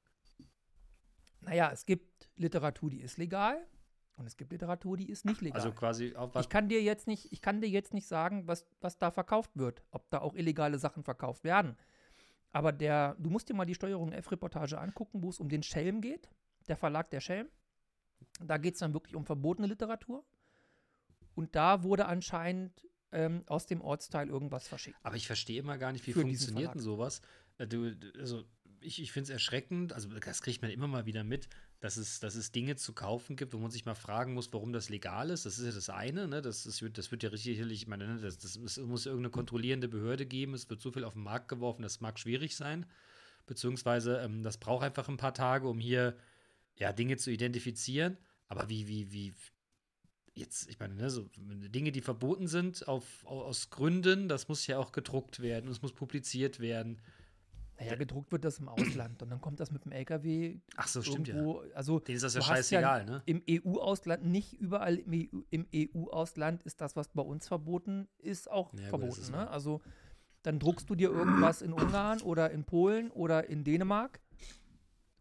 Naja, es gibt Literatur, die ist legal und es gibt Literatur, die ist nicht legal. Also quasi auf was. Ich kann dir jetzt nicht, ich kann dir jetzt nicht sagen, was, was da verkauft wird, ob da auch illegale Sachen verkauft werden. Aber der, du musst dir mal die Steuerung F-Reportage angucken, wo es um den Schelm geht, der Verlag der Schelm. Da geht es dann wirklich um verbotene Literatur. Und da wurde anscheinend ähm, aus dem Ortsteil irgendwas verschickt. Aber ich verstehe immer gar nicht, wie Für funktioniert denn sowas. Äh, du- also ich, ich finde es erschreckend, also das kriegt man immer mal wieder mit, dass es, dass es Dinge zu kaufen gibt, wo man sich mal fragen muss, warum das legal ist. Das ist ja das eine, ne? Das, ist, das wird ja richtig, ich meine, ne, das, das muss, muss irgendeine kontrollierende Behörde geben. Es wird so viel auf den Markt geworfen, das mag schwierig sein. Beziehungsweise, ähm, das braucht einfach ein paar Tage, um hier ja, Dinge zu identifizieren. Aber wie, wie, wie, jetzt, ich meine, ne, so Dinge, die verboten sind auf, au- aus Gründen, das muss ja auch gedruckt werden, es muss publiziert werden. Naja, gedruckt wird das im Ausland und dann kommt das mit dem LKW Ach so, stimmt ja. irgendwo. Also Denen ist das ja hast ja scheißegal, ne? im EU-Ausland, nicht überall im EU im EU-Ausland ist das, was bei uns verboten ist, auch Ja, verboten. ist ne? Also dann druckst du dir irgendwas in Ungarn oder in Polen oder in Dänemark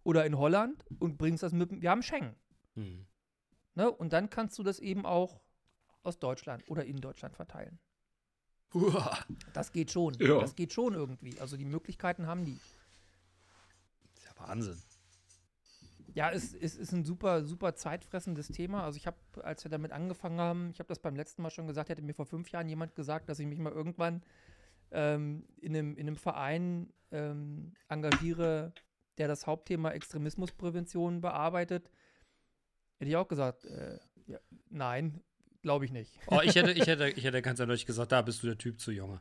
oder in Holland und bringst das mit. dem- Wir haben Schengen. Hm. Ne? Und dann kannst du das eben auch aus Deutschland oder in Deutschland verteilen. Das geht schon. Ja. Das geht schon irgendwie. Also die Möglichkeiten haben die. Ist ja Wahnsinn. Ja, es, es ist ein super, super zeitfressendes Thema. Also ich habe, als wir damit angefangen haben, ich habe das beim letzten Mal schon gesagt, hätte mir vor fünf Jahren jemand gesagt, dass ich mich mal irgendwann ähm, in, einem, in einem Verein ähm, engagiere, der das Hauptthema Extremismusprävention bearbeitet, hätte ich auch gesagt, äh, ja, nein, glaube ich nicht. Oh, ich hätte, ich hätte, ich hätte ganz ehrlich gesagt, da bist du der Typ zu Junge.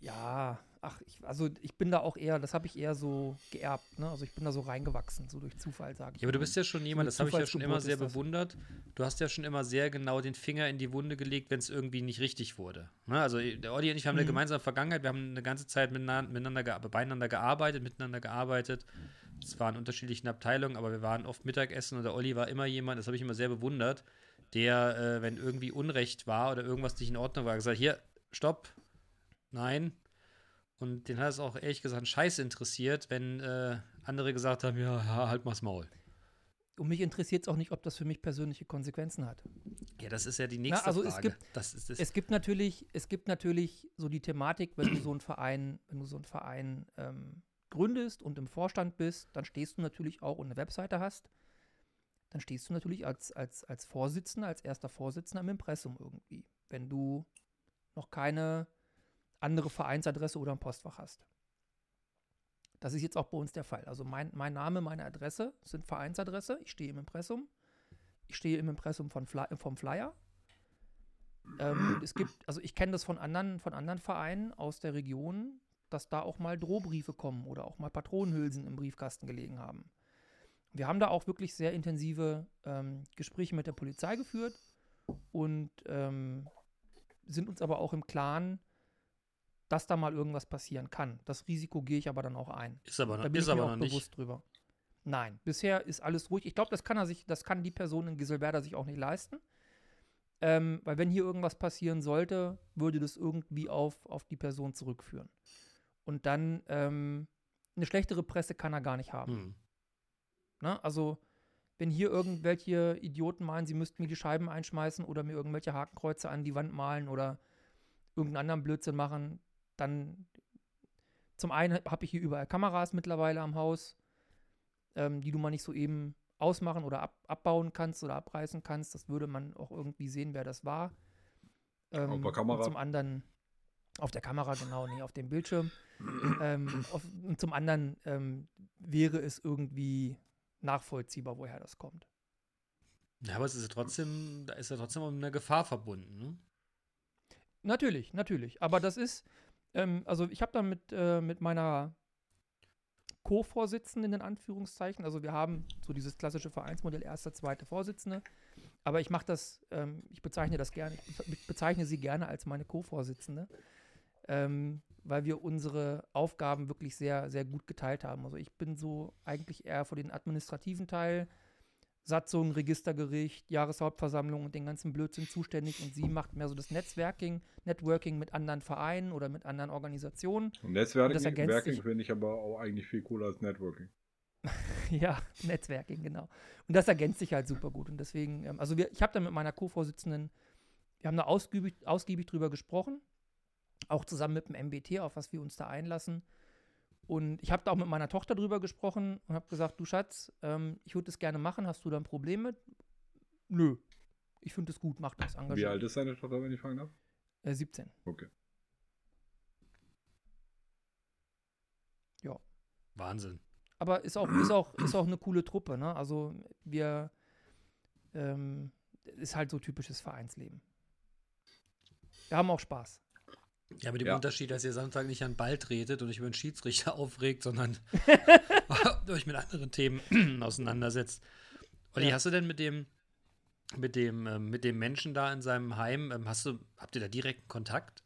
Ja, ach, ich, also ich bin da auch eher, das habe ich eher so geerbt, ne? Also ich bin da so reingewachsen, so durch Zufall, sage ich. Ja, aber du bist ja schon jemand, eine das habe ich ja schon immer sehr bewundert. Du hast ja schon immer sehr genau den Finger in die Wunde gelegt, wenn es irgendwie nicht richtig wurde. Ne? Also der Olli und ich haben eine Mhm. gemeinsame Vergangenheit, wir haben eine ganze Zeit miteinander, miteinander beieinander gearbeitet, miteinander gearbeitet. Es waren unterschiedlichen Abteilungen, aber wir waren oft Mittagessen und der Olli war immer jemand, das habe ich immer sehr bewundert, der, äh, wenn irgendwie Unrecht war oder irgendwas nicht in Ordnung war, gesagt, hier, stopp, nein. Und den hat es auch ehrlich gesagt scheiß interessiert, wenn äh, andere gesagt haben, ja, ja, halt mal's Maul. Und mich interessiert es auch nicht, ob das für mich persönliche Konsequenzen hat. Ja, das ist ja die nächste also es Frage. gibt- das ist das. Es gibt natürlich, es gibt natürlich so die Thematik, wenn du so einen Verein, wenn du so einen Verein ähm, gründest und im Vorstand bist, dann stehst du natürlich auch und eine Webseite hast, dann stehst du natürlich als, als, als Vorsitzender, als erster Vorsitzender im Impressum irgendwie, wenn du noch keine andere Vereinsadresse oder ein Postfach hast. Das ist jetzt auch bei uns der Fall. Also mein, mein Name, meine Adresse sind Vereinsadresse. Ich stehe im Impressum. Ich stehe im Impressum von Fly, vom Flyer. Ähm, es gibt, also ich kenne das von anderen, von anderen Vereinen aus der Region, dass da auch mal Drohbriefe kommen oder auch mal Patronenhülsen im Briefkasten gelegen haben. Wir haben da auch wirklich sehr intensive ähm, Gespräche mit der Polizei geführt und ähm, sind uns aber auch im Klaren, dass da mal irgendwas passieren kann. Das Risiko gehe ich aber dann auch ein. ist aber Da bin ist ich mir aber auch noch nicht. bewusst drüber. Nein, bisher ist alles ruhig. Ich glaube, das kann er sich, das kann die Person in Giselwerder sich auch nicht leisten. Ähm, weil wenn hier irgendwas passieren sollte, würde das irgendwie auf, auf die Person zurückführen. Und dann ähm, eine schlechtere Presse kann er gar nicht haben. Hm. Ne? Also, wenn hier irgendwelche Idioten meinen, sie müssten mir die Scheiben einschmeißen oder mir irgendwelche Hakenkreuze an die Wand malen oder irgendeinen anderen Blödsinn machen, dann zum einen habe ich hier überall Kameras mittlerweile am Haus, ähm, die du mal nicht so eben ausmachen oder ab, abbauen kannst oder abreißen kannst. Das würde man auch irgendwie sehen, wer das war. Ähm, Auf der Kamera? Zum anderen auf der Kamera, genau, nee, auf dem Bildschirm. ähm, auf, und zum anderen ähm, wäre es irgendwie nachvollziehbar, woher das kommt. Ja, aber es ist ja trotzdem, da ist ja trotzdem eine Gefahr verbunden. Ne? Natürlich, natürlich. Aber das ist, ähm, also ich habe da mit, äh, mit meiner Co-Vorsitzenden in Anführungszeichen, also wir haben so dieses klassische Vereinsmodell erster, zweite Vorsitzende, aber ich mache das, ähm, ich bezeichne das gerne, ich bezeichne sie gerne als meine Co-Vorsitzende, ähm, weil wir unsere Aufgaben wirklich sehr, sehr gut geteilt haben. Also ich bin so eigentlich eher für den administrativen Teil, Satzung, Registergericht, Jahreshauptversammlung und den ganzen Blödsinn zuständig und sie macht mehr so das Netzwerking, Networking mit anderen Vereinen oder mit anderen Organisationen. Und Netzwerking finde ich aber auch eigentlich viel cooler als Networking. ja, Netzwerking, genau. Und das ergänzt sich halt super gut. Und deswegen, ähm, also wir, ich habe da mit meiner Co-Vorsitzenden, wir haben da ausgiebig, ausgiebig drüber gesprochen, auch zusammen mit dem MBT, auf was wir uns da einlassen. Und ich habe da auch mit meiner Tochter drüber gesprochen und habe gesagt, du Schatz, ähm, ich würde das gerne machen, hast du da ein Problem mit? Nö. Ich finde es gut, mach das, Wie engagiert. alt ist deine Tochter, wenn ich fragen darf? Äh, 17. Okay. Wahnsinn. Aber ist auch, ist auch, ist auch eine coole Truppe, ne? Also wir ähm, ist halt so typisches Vereinsleben. Wir haben auch Spaß. Ja, mit dem Ja. Unterschied, dass ihr Samstag nicht an den Ball tretet und euch über den Schiedsrichter aufregt, sondern euch mit anderen Themen auseinandersetzt. Olli, Ja. hast du denn mit dem, mit dem, ähm, mit dem Menschen da in seinem Heim, ähm, hast du, habt ihr da direkten Kontakt?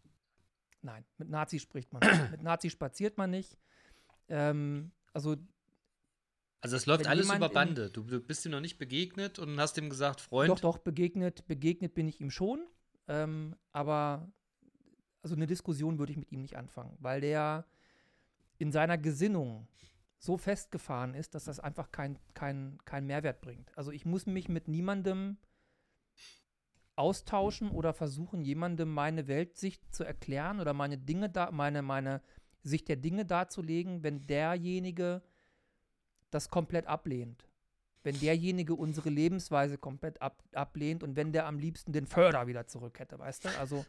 Nein, mit Nazis spricht man nicht. mit Nazis spaziert man nicht. Ähm, also Also es läuft alles über Bande. Du, du bist ihm noch nicht begegnet und hast ihm gesagt, Freund, doch, doch, begegnet, begegnet bin ich ihm schon. Ähm, aber also eine Diskussion würde ich mit ihm nicht anfangen, weil der in seiner Gesinnung so festgefahren ist, dass das einfach kein, kein, kein Mehrwert bringt. Also ich muss mich mit niemandem austauschen oder versuchen, jemandem meine Weltsicht zu erklären oder meine Dinge da, meine, meine Sicht der Dinge darzulegen, wenn derjenige das komplett ablehnt. Wenn derjenige unsere Lebensweise komplett ab, ablehnt und wenn der am liebsten den Förder wieder zurück hätte, weißt du? Also,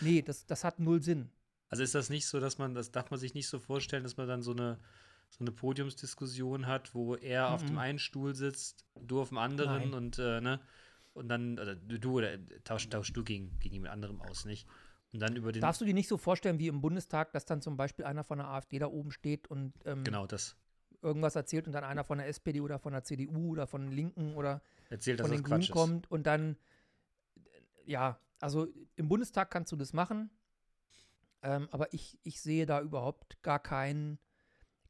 nee, das, das hat null Sinn. Also ist das nicht so, dass man, das darf man sich nicht so vorstellen, dass man dann so eine, so eine Podiumsdiskussion hat, wo er mhm. auf dem mhm. einen Stuhl sitzt, du auf dem anderen Nein. und äh, ne? Und dann, oder du oder tausch, tausch du gegen, gegen jemand anderem aus, nicht? Und dann über den. Darfst du dir nicht so vorstellen wie im Bundestag, dass dann zum Beispiel einer von der AfD da oben steht und ähm, genau das. irgendwas erzählt und dann einer von der SPD oder von der CDU oder von den Linken oder erzählt, von den Grünen kommt und dann ja, also im Bundestag kannst du das machen, ähm, aber ich, ich sehe da überhaupt gar kein,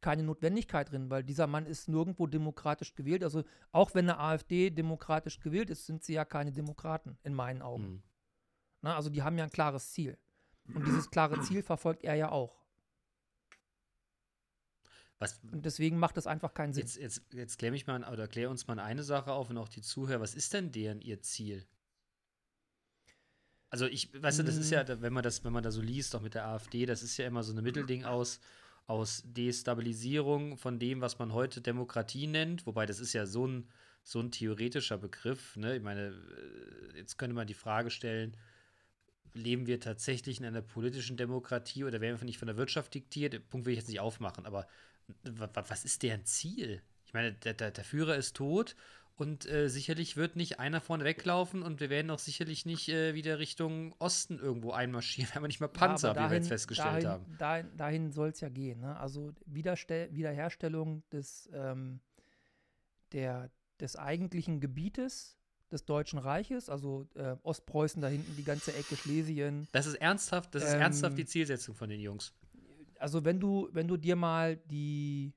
keine Notwendigkeit drin, weil dieser Mann ist nirgendwo demokratisch gewählt. Also auch wenn eine AfD demokratisch gewählt ist, sind sie ja keine Demokraten in meinen Augen. Mhm. Na, also die haben ja ein klares Ziel. Und dieses klare Ziel verfolgt er ja auch. Was, und deswegen macht das einfach keinen Sinn. Jetzt, jetzt, jetzt klär mich mal oder klär uns mal eine Sache auf und auch die Zuhörer. Was ist denn deren ihr Ziel? Also ich, weißt du, das ist ja, mm. wenn man das, wenn man da so liest, auch mit der AfD, das ist ja immer so ein Mittelding aus, aus Destabilisierung von dem, was man heute Demokratie nennt, wobei das ist ja so ein, so ein theoretischer Begriff, ne? Ich meine, äh, jetzt könnte man die Frage stellen, leben wir tatsächlich in einer politischen Demokratie oder werden wir nicht von der Wirtschaft diktiert? Den Punkt will ich jetzt nicht aufmachen, aber was ist deren Ziel? Ich meine, der, der, der Führer ist tot und äh, sicherlich wird nicht einer vorne weglaufen und wir werden auch sicherlich nicht äh, wieder Richtung Osten irgendwo einmarschieren. Wir haben nicht mal Panzer, ja, dahin, wie wir jetzt festgestellt dahin, haben. Dahin, dahin soll es ja gehen. Ne? Also Wiederstell Wiederherstellung des, ähm, der, des eigentlichen Gebietes des Deutschen Reiches, also äh, Ostpreußen da hinten, die ganze Ecke Schlesien. Das ist ernsthaft, das ist ähm, ernsthaft die Zielsetzung von den Jungs. Also wenn du, wenn du dir mal die,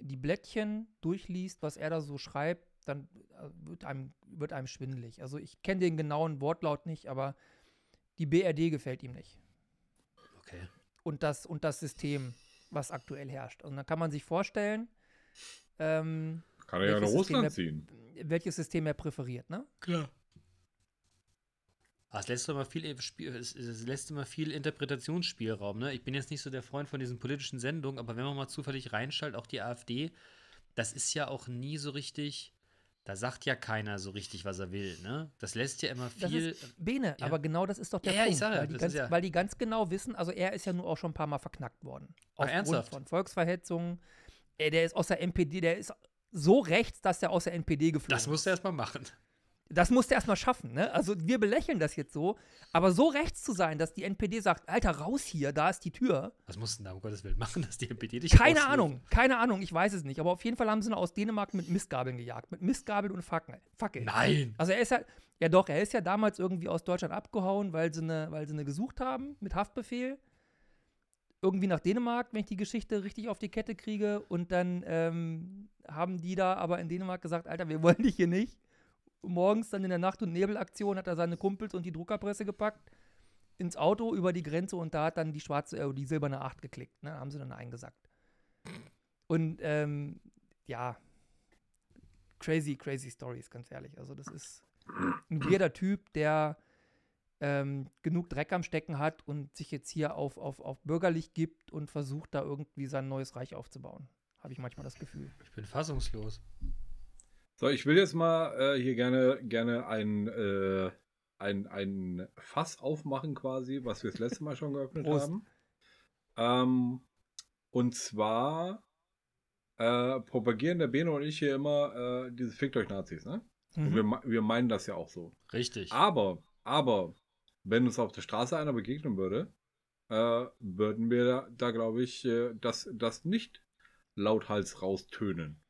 die Blättchen durchliest, was er da so schreibt, dann äh, wird einem, wird einem schwindelig. Also ich kenne den genauen Wortlaut nicht, aber die BRD gefällt ihm nicht. Okay. Und das, und das System, was aktuell herrscht. Und dann kann man sich vorstellen, ähm, kann er ja nach Russland ziehen. Welches System er präferiert, ne? Klar. Ah, es lässt immer viel, es lässt immer viel Interpretationsspielraum. Ne? Ich bin jetzt nicht so der Freund von diesen politischen Sendungen, aber wenn man mal zufällig reinschaltet, auch die AfD, das ist ja auch nie so richtig da sagt ja keiner so richtig, was er will, ne? Das lässt ja immer viel. Ist Bene, ja. aber genau das ist doch der ja, Punkt. Ja, weil, die ganz, ja. weil die ganz genau wissen, also er ist ja nur auch schon ein paar Mal verknackt worden. Ach, ernsthaft? von Volksverhetzungen. Der ist aus der NPD, der ist so rechts, dass er aus der NPD geflogen ist. Das musst du erstmal machen. Das musst du erstmal schaffen, ne? Also wir belächeln das jetzt so, aber so rechts zu sein, dass die NPD sagt, Alter, raus hier, da ist die Tür. Was mussten da um Gottes Willen machen, dass die NPD dich Keine Ahnung, keine Ahnung, ich weiß es nicht. Aber auf jeden Fall haben sie ihn aus Dänemark mit Mistgabeln gejagt. Mit Mistgabeln und Fackeln. Fackeln. Nein! Also er ist ja, ja doch, er ist ja damals irgendwie aus Deutschland abgehauen, weil sie eine, weil sie eine gesucht haben mit Haftbefehl. Irgendwie nach Dänemark, wenn ich die Geschichte richtig auf die Kette kriege. Und dann ähm, haben die da aber in Dänemark gesagt, Alter, wir wollen dich hier nicht morgens dann in der Nacht- und Nebelaktion hat er seine Kumpels und die Druckerpresse gepackt ins Auto über die Grenze und da hat dann die schwarze, äh, die silberne Acht geklickt. Ne? Haben sie dann eingesackt. Und ähm, ja, crazy, crazy Stories, ganz ehrlich. Also das ist ein weirder Typ, der ähm, genug Dreck am Stecken hat und sich jetzt hier auf, auf, auf bürgerlich gibt und versucht, da irgendwie sein neues Reich aufzubauen. Habe ich manchmal das Gefühl. Ich bin fassungslos. So, ich will jetzt mal äh, hier gerne, gerne ein, äh, ein, ein Fass aufmachen quasi, was wir das letzte Mal schon geöffnet Prost. haben. Ähm, und zwar äh, propagieren der Bene und ich hier immer äh, diese Fickt euch Nazis, ne? Mhm. Und wir, wir meinen das ja auch so. Richtig. Aber, aber, wenn uns auf der Straße einer begegnen würde, äh, würden wir da, da glaube ich, äh, das, das nicht lauthals raustönen.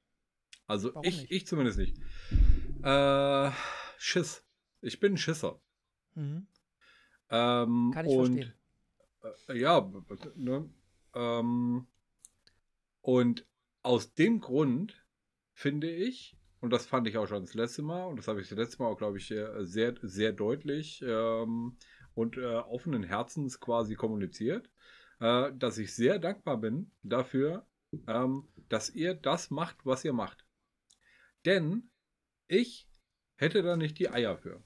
Also Warum ich, nicht? ich zumindest nicht. Äh, Schiss. Ich bin ein Schisser. Mhm. Ähm, Kann ich und, verstehen. Äh, ja, ne, ähm, und aus dem Grund finde ich, und das fand ich auch schon das letzte Mal, und das habe ich das letzte Mal auch, glaube ich, sehr, sehr deutlich ähm, und äh, offenen Herzens quasi kommuniziert, äh, dass ich sehr dankbar bin dafür, ähm, dass ihr das macht, was ihr macht. Denn ich hätte da nicht die Eier für.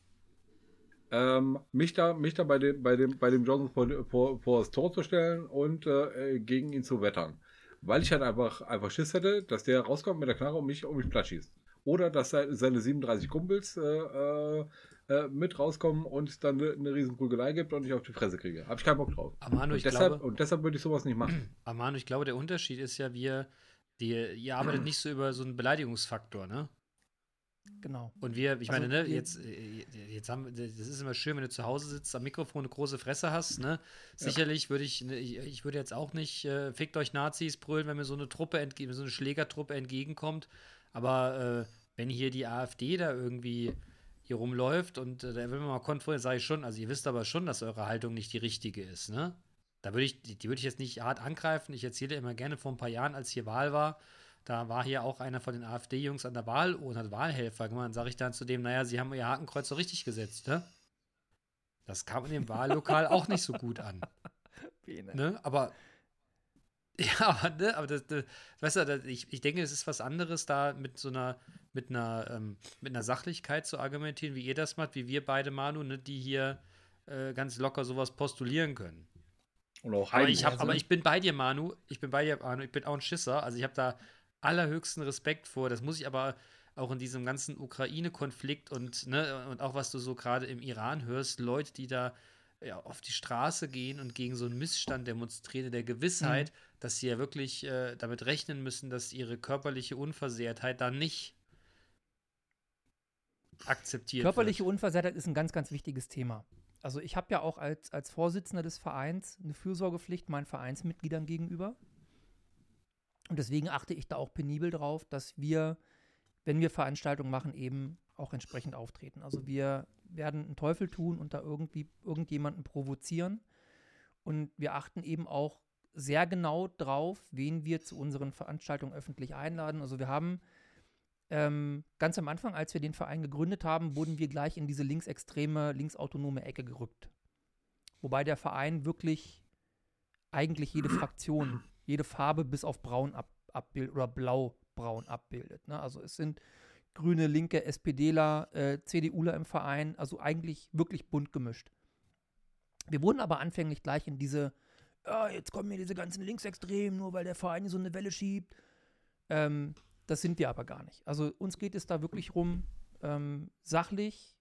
Ähm, mich da, mich da bei dem, bei dem, bei dem Johnson vor, vor, vor das Tor zu stellen und äh, gegen ihn zu wettern. weil ich halt einfach, einfach Schiss hätte, dass der rauskommt mit der Knarre und mich um mich platt schießt. Oder dass seine 37 Kumpels äh, äh, äh, mit rauskommen und es dann eine, eine riesen Prügelei gibt und ich auf die Fresse kriege. Habe ich keinen Bock drauf. Amano, und, deshalb, glaube, und deshalb würde ich sowas nicht machen. Amano, ich glaube, der Unterschied ist ja, wir, die, ihr arbeitet nicht so über so einen Beleidigungsfaktor, ne? Genau. Und wir, ich also, meine, ne, jetzt, äh, jetzt haben das ist immer schön, wenn du zu Hause sitzt, am Mikrofon eine große Fresse hast, ne? Sicherlich würde ich, ne, ich, ich würde jetzt auch nicht äh, fickt euch Nazis brüllen, wenn mir so eine Truppe entgegen, so eine Schlägertruppe entgegenkommt. Aber äh, wenn hier die AfD da irgendwie hier rumläuft und äh, da will man mal konfrontieren, sage ich schon, also ihr wisst aber schon, dass eure Haltung nicht die richtige ist, ne? Da würde ich, die, die würde ich jetzt nicht hart angreifen. Ich erzähle immer gerne vor ein paar Jahren, als hier Wahl war, da war hier auch einer von den AfD-Jungs an der Wahl und hat Wahlhelfer gemacht. Dann sage ich dann zu dem, naja, sie haben ihr Hakenkreuz so richtig gesetzt, ne? Das kam in dem Wahllokal auch nicht so gut an. Ne? Aber ja, aber, ne, aber das, das, weißt du, das, ich, ich denke, es ist was anderes, da mit so einer, mit einer, ähm, mit einer Sachlichkeit zu argumentieren, wie ihr das macht, wie wir beide, Manu, ne, die hier äh, ganz locker sowas postulieren können. Und auch aber ich, hab, also. aber ich bin bei dir, Manu. Ich bin bei dir, Manu. Ich bin auch ein Schisser. Also ich habe da allerhöchsten Respekt vor. Das muss ich aber auch in diesem ganzen Ukraine-Konflikt und, ne, und auch was du so gerade im Iran hörst, Leute, die da ja, auf die Straße gehen und gegen so einen Missstand demonstrieren, der Gewissheit, mhm. dass sie ja wirklich äh, damit rechnen müssen, dass ihre körperliche Unversehrtheit dann nicht akzeptiert Körperliche wird. Unversehrtheit ist ein ganz, ganz wichtiges Thema. Also ich habe ja auch als, als Vorsitzender des Vereins eine Fürsorgepflicht meinen Vereinsmitgliedern gegenüber. Und deswegen achte ich da auch penibel drauf, dass wir, wenn wir Veranstaltungen machen, eben auch entsprechend auftreten. Also wir werden einen Teufel tun und da irgendwie irgendjemanden provozieren. Und wir achten eben auch sehr genau drauf, wen wir zu unseren Veranstaltungen öffentlich einladen. Also wir haben ähm, ganz am Anfang, als wir den Verein gegründet haben, wurden wir gleich in diese linksextreme, linksautonome Ecke gerückt. Wobei der Verein wirklich eigentlich jede Fraktion, jede Farbe bis auf braun ab, abbildet oder blau-braun abbildet. Ne? Also es sind Grüne, Linke, SPDler, äh, CDUler im Verein, also eigentlich wirklich bunt gemischt. Wir wurden aber anfänglich gleich in diese, oh, jetzt kommen mir diese ganzen Linksextremen, nur weil der Verein so eine Welle schiebt. Ähm, das sind wir aber gar nicht. Also uns geht es da wirklich rum, ähm, sachlich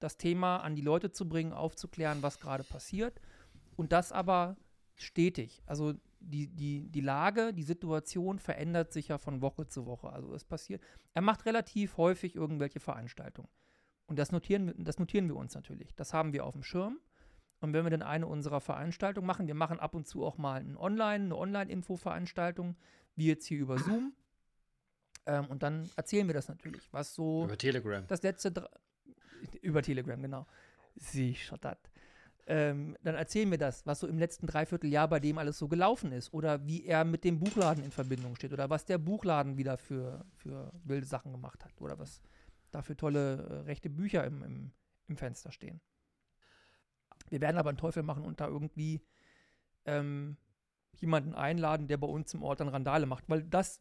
das Thema an die Leute zu bringen, aufzuklären, was gerade passiert. Und das aber stetig. Also die, die, die Lage, die Situation verändert sich ja von Woche zu Woche. Also es passiert. Er macht relativ häufig irgendwelche Veranstaltungen. Und das notieren, das notieren wir uns natürlich. Das haben wir auf dem Schirm. Und wenn wir dann eine unserer Veranstaltungen machen, wir machen ab und zu auch mal ein Online, eine Online-Info-Veranstaltung, wie jetzt hier über Zoom. Ähm, und dann erzählen wir das natürlich, was so. Über Telegram. Das letzte. Über Telegram, genau. Sie, das ähm, dann erzählen wir das, was so im letzten Dreivierteljahr bei dem alles so gelaufen ist oder wie er mit dem Buchladen in Verbindung steht oder was der Buchladen wieder für, für wilde Sachen gemacht hat oder was da für tolle äh, rechte Bücher im, im, im Fenster stehen. Wir werden aber einen Teufel machen und da irgendwie ähm, jemanden einladen, der bei uns im Ort dann Randale macht, weil das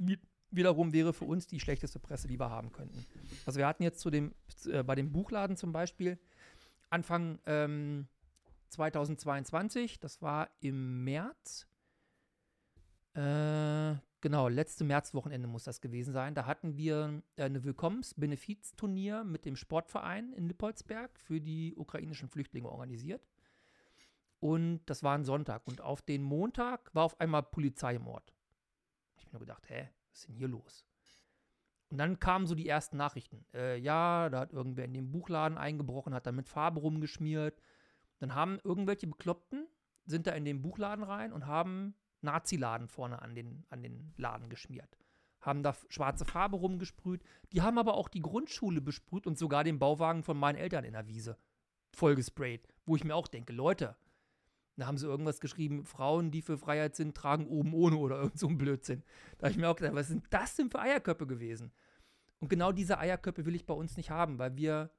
wiederum wäre für uns die schlechteste Presse, die wir haben könnten. Also wir hatten jetzt zu dem, äh, bei dem Buchladen zum Beispiel Anfang ähm, 2022, das war im März. Äh, genau, letzte Märzwochenende muss das gewesen sein. Da hatten wir äh, eine Willkommens-Benefizturnier mit dem Sportverein in Lippolsberg für die ukrainischen Flüchtlinge organisiert. Und das war ein Sonntag. Und auf den Montag war auf einmal Polizei im Ort. Ich habe mir nur gedacht, hä, was ist denn hier los? Und dann kamen so die ersten Nachrichten. Äh, ja, da hat irgendwer in den Buchladen eingebrochen, hat da mit Farbe rumgeschmiert dann haben irgendwelche Bekloppten, sind da in den Buchladen rein und haben Nazi-Laden vorne an den, an den Laden geschmiert. Haben da schwarze Farbe rumgesprüht. Die haben aber auch die Grundschule besprüht und sogar den Bauwagen von meinen Eltern in der Wiese vollgesprayt. Wo ich mir auch denke, Leute, da haben sie irgendwas geschrieben, Frauen, die für Freiheit sind, tragen oben ohne oder irgend so ein Blödsinn. Da habe ich mir auch gedacht, was sind das denn für Eierköpfe gewesen? Und genau diese Eierköpfe will ich bei uns nicht haben, weil wir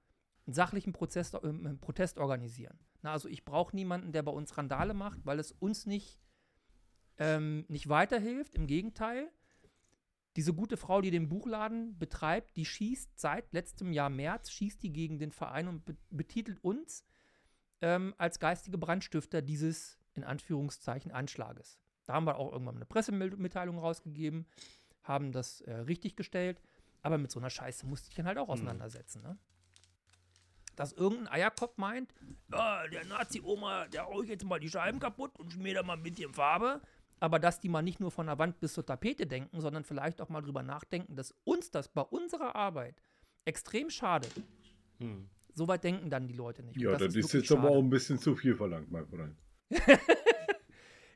einen sachlichen Prozess, äh, Protest organisieren. Na, also ich brauche niemanden, der bei uns Randale macht, weil es uns nicht, ähm, nicht weiterhilft. Im Gegenteil, diese gute Frau, die den Buchladen betreibt, die schießt seit letztem Jahr März, schießt die gegen den Verein und be betitelt uns ähm, als geistige Brandstifter dieses, in Anführungszeichen, Anschlages. Da haben wir auch irgendwann eine Pressemitteilung rausgegeben, haben das äh, richtig gestellt, aber mit so einer Scheiße musste ich dann halt auch Mhm. auseinandersetzen. Ne? Dass irgendein Eierkopf meint, ja, der Nazi-Oma, der hau ich jetzt mal die Scheiben kaputt und schmier da mal ein bisschen Farbe. Aber dass die mal nicht nur von der Wand bis zur Tapete denken, sondern vielleicht auch mal drüber nachdenken, dass uns das bei unserer Arbeit extrem schadet. Hm. So weit denken dann die Leute nicht. Und Ja, das, ist wirklich jetzt aber schade. auch ein bisschen zu viel verlangt, mein Freund.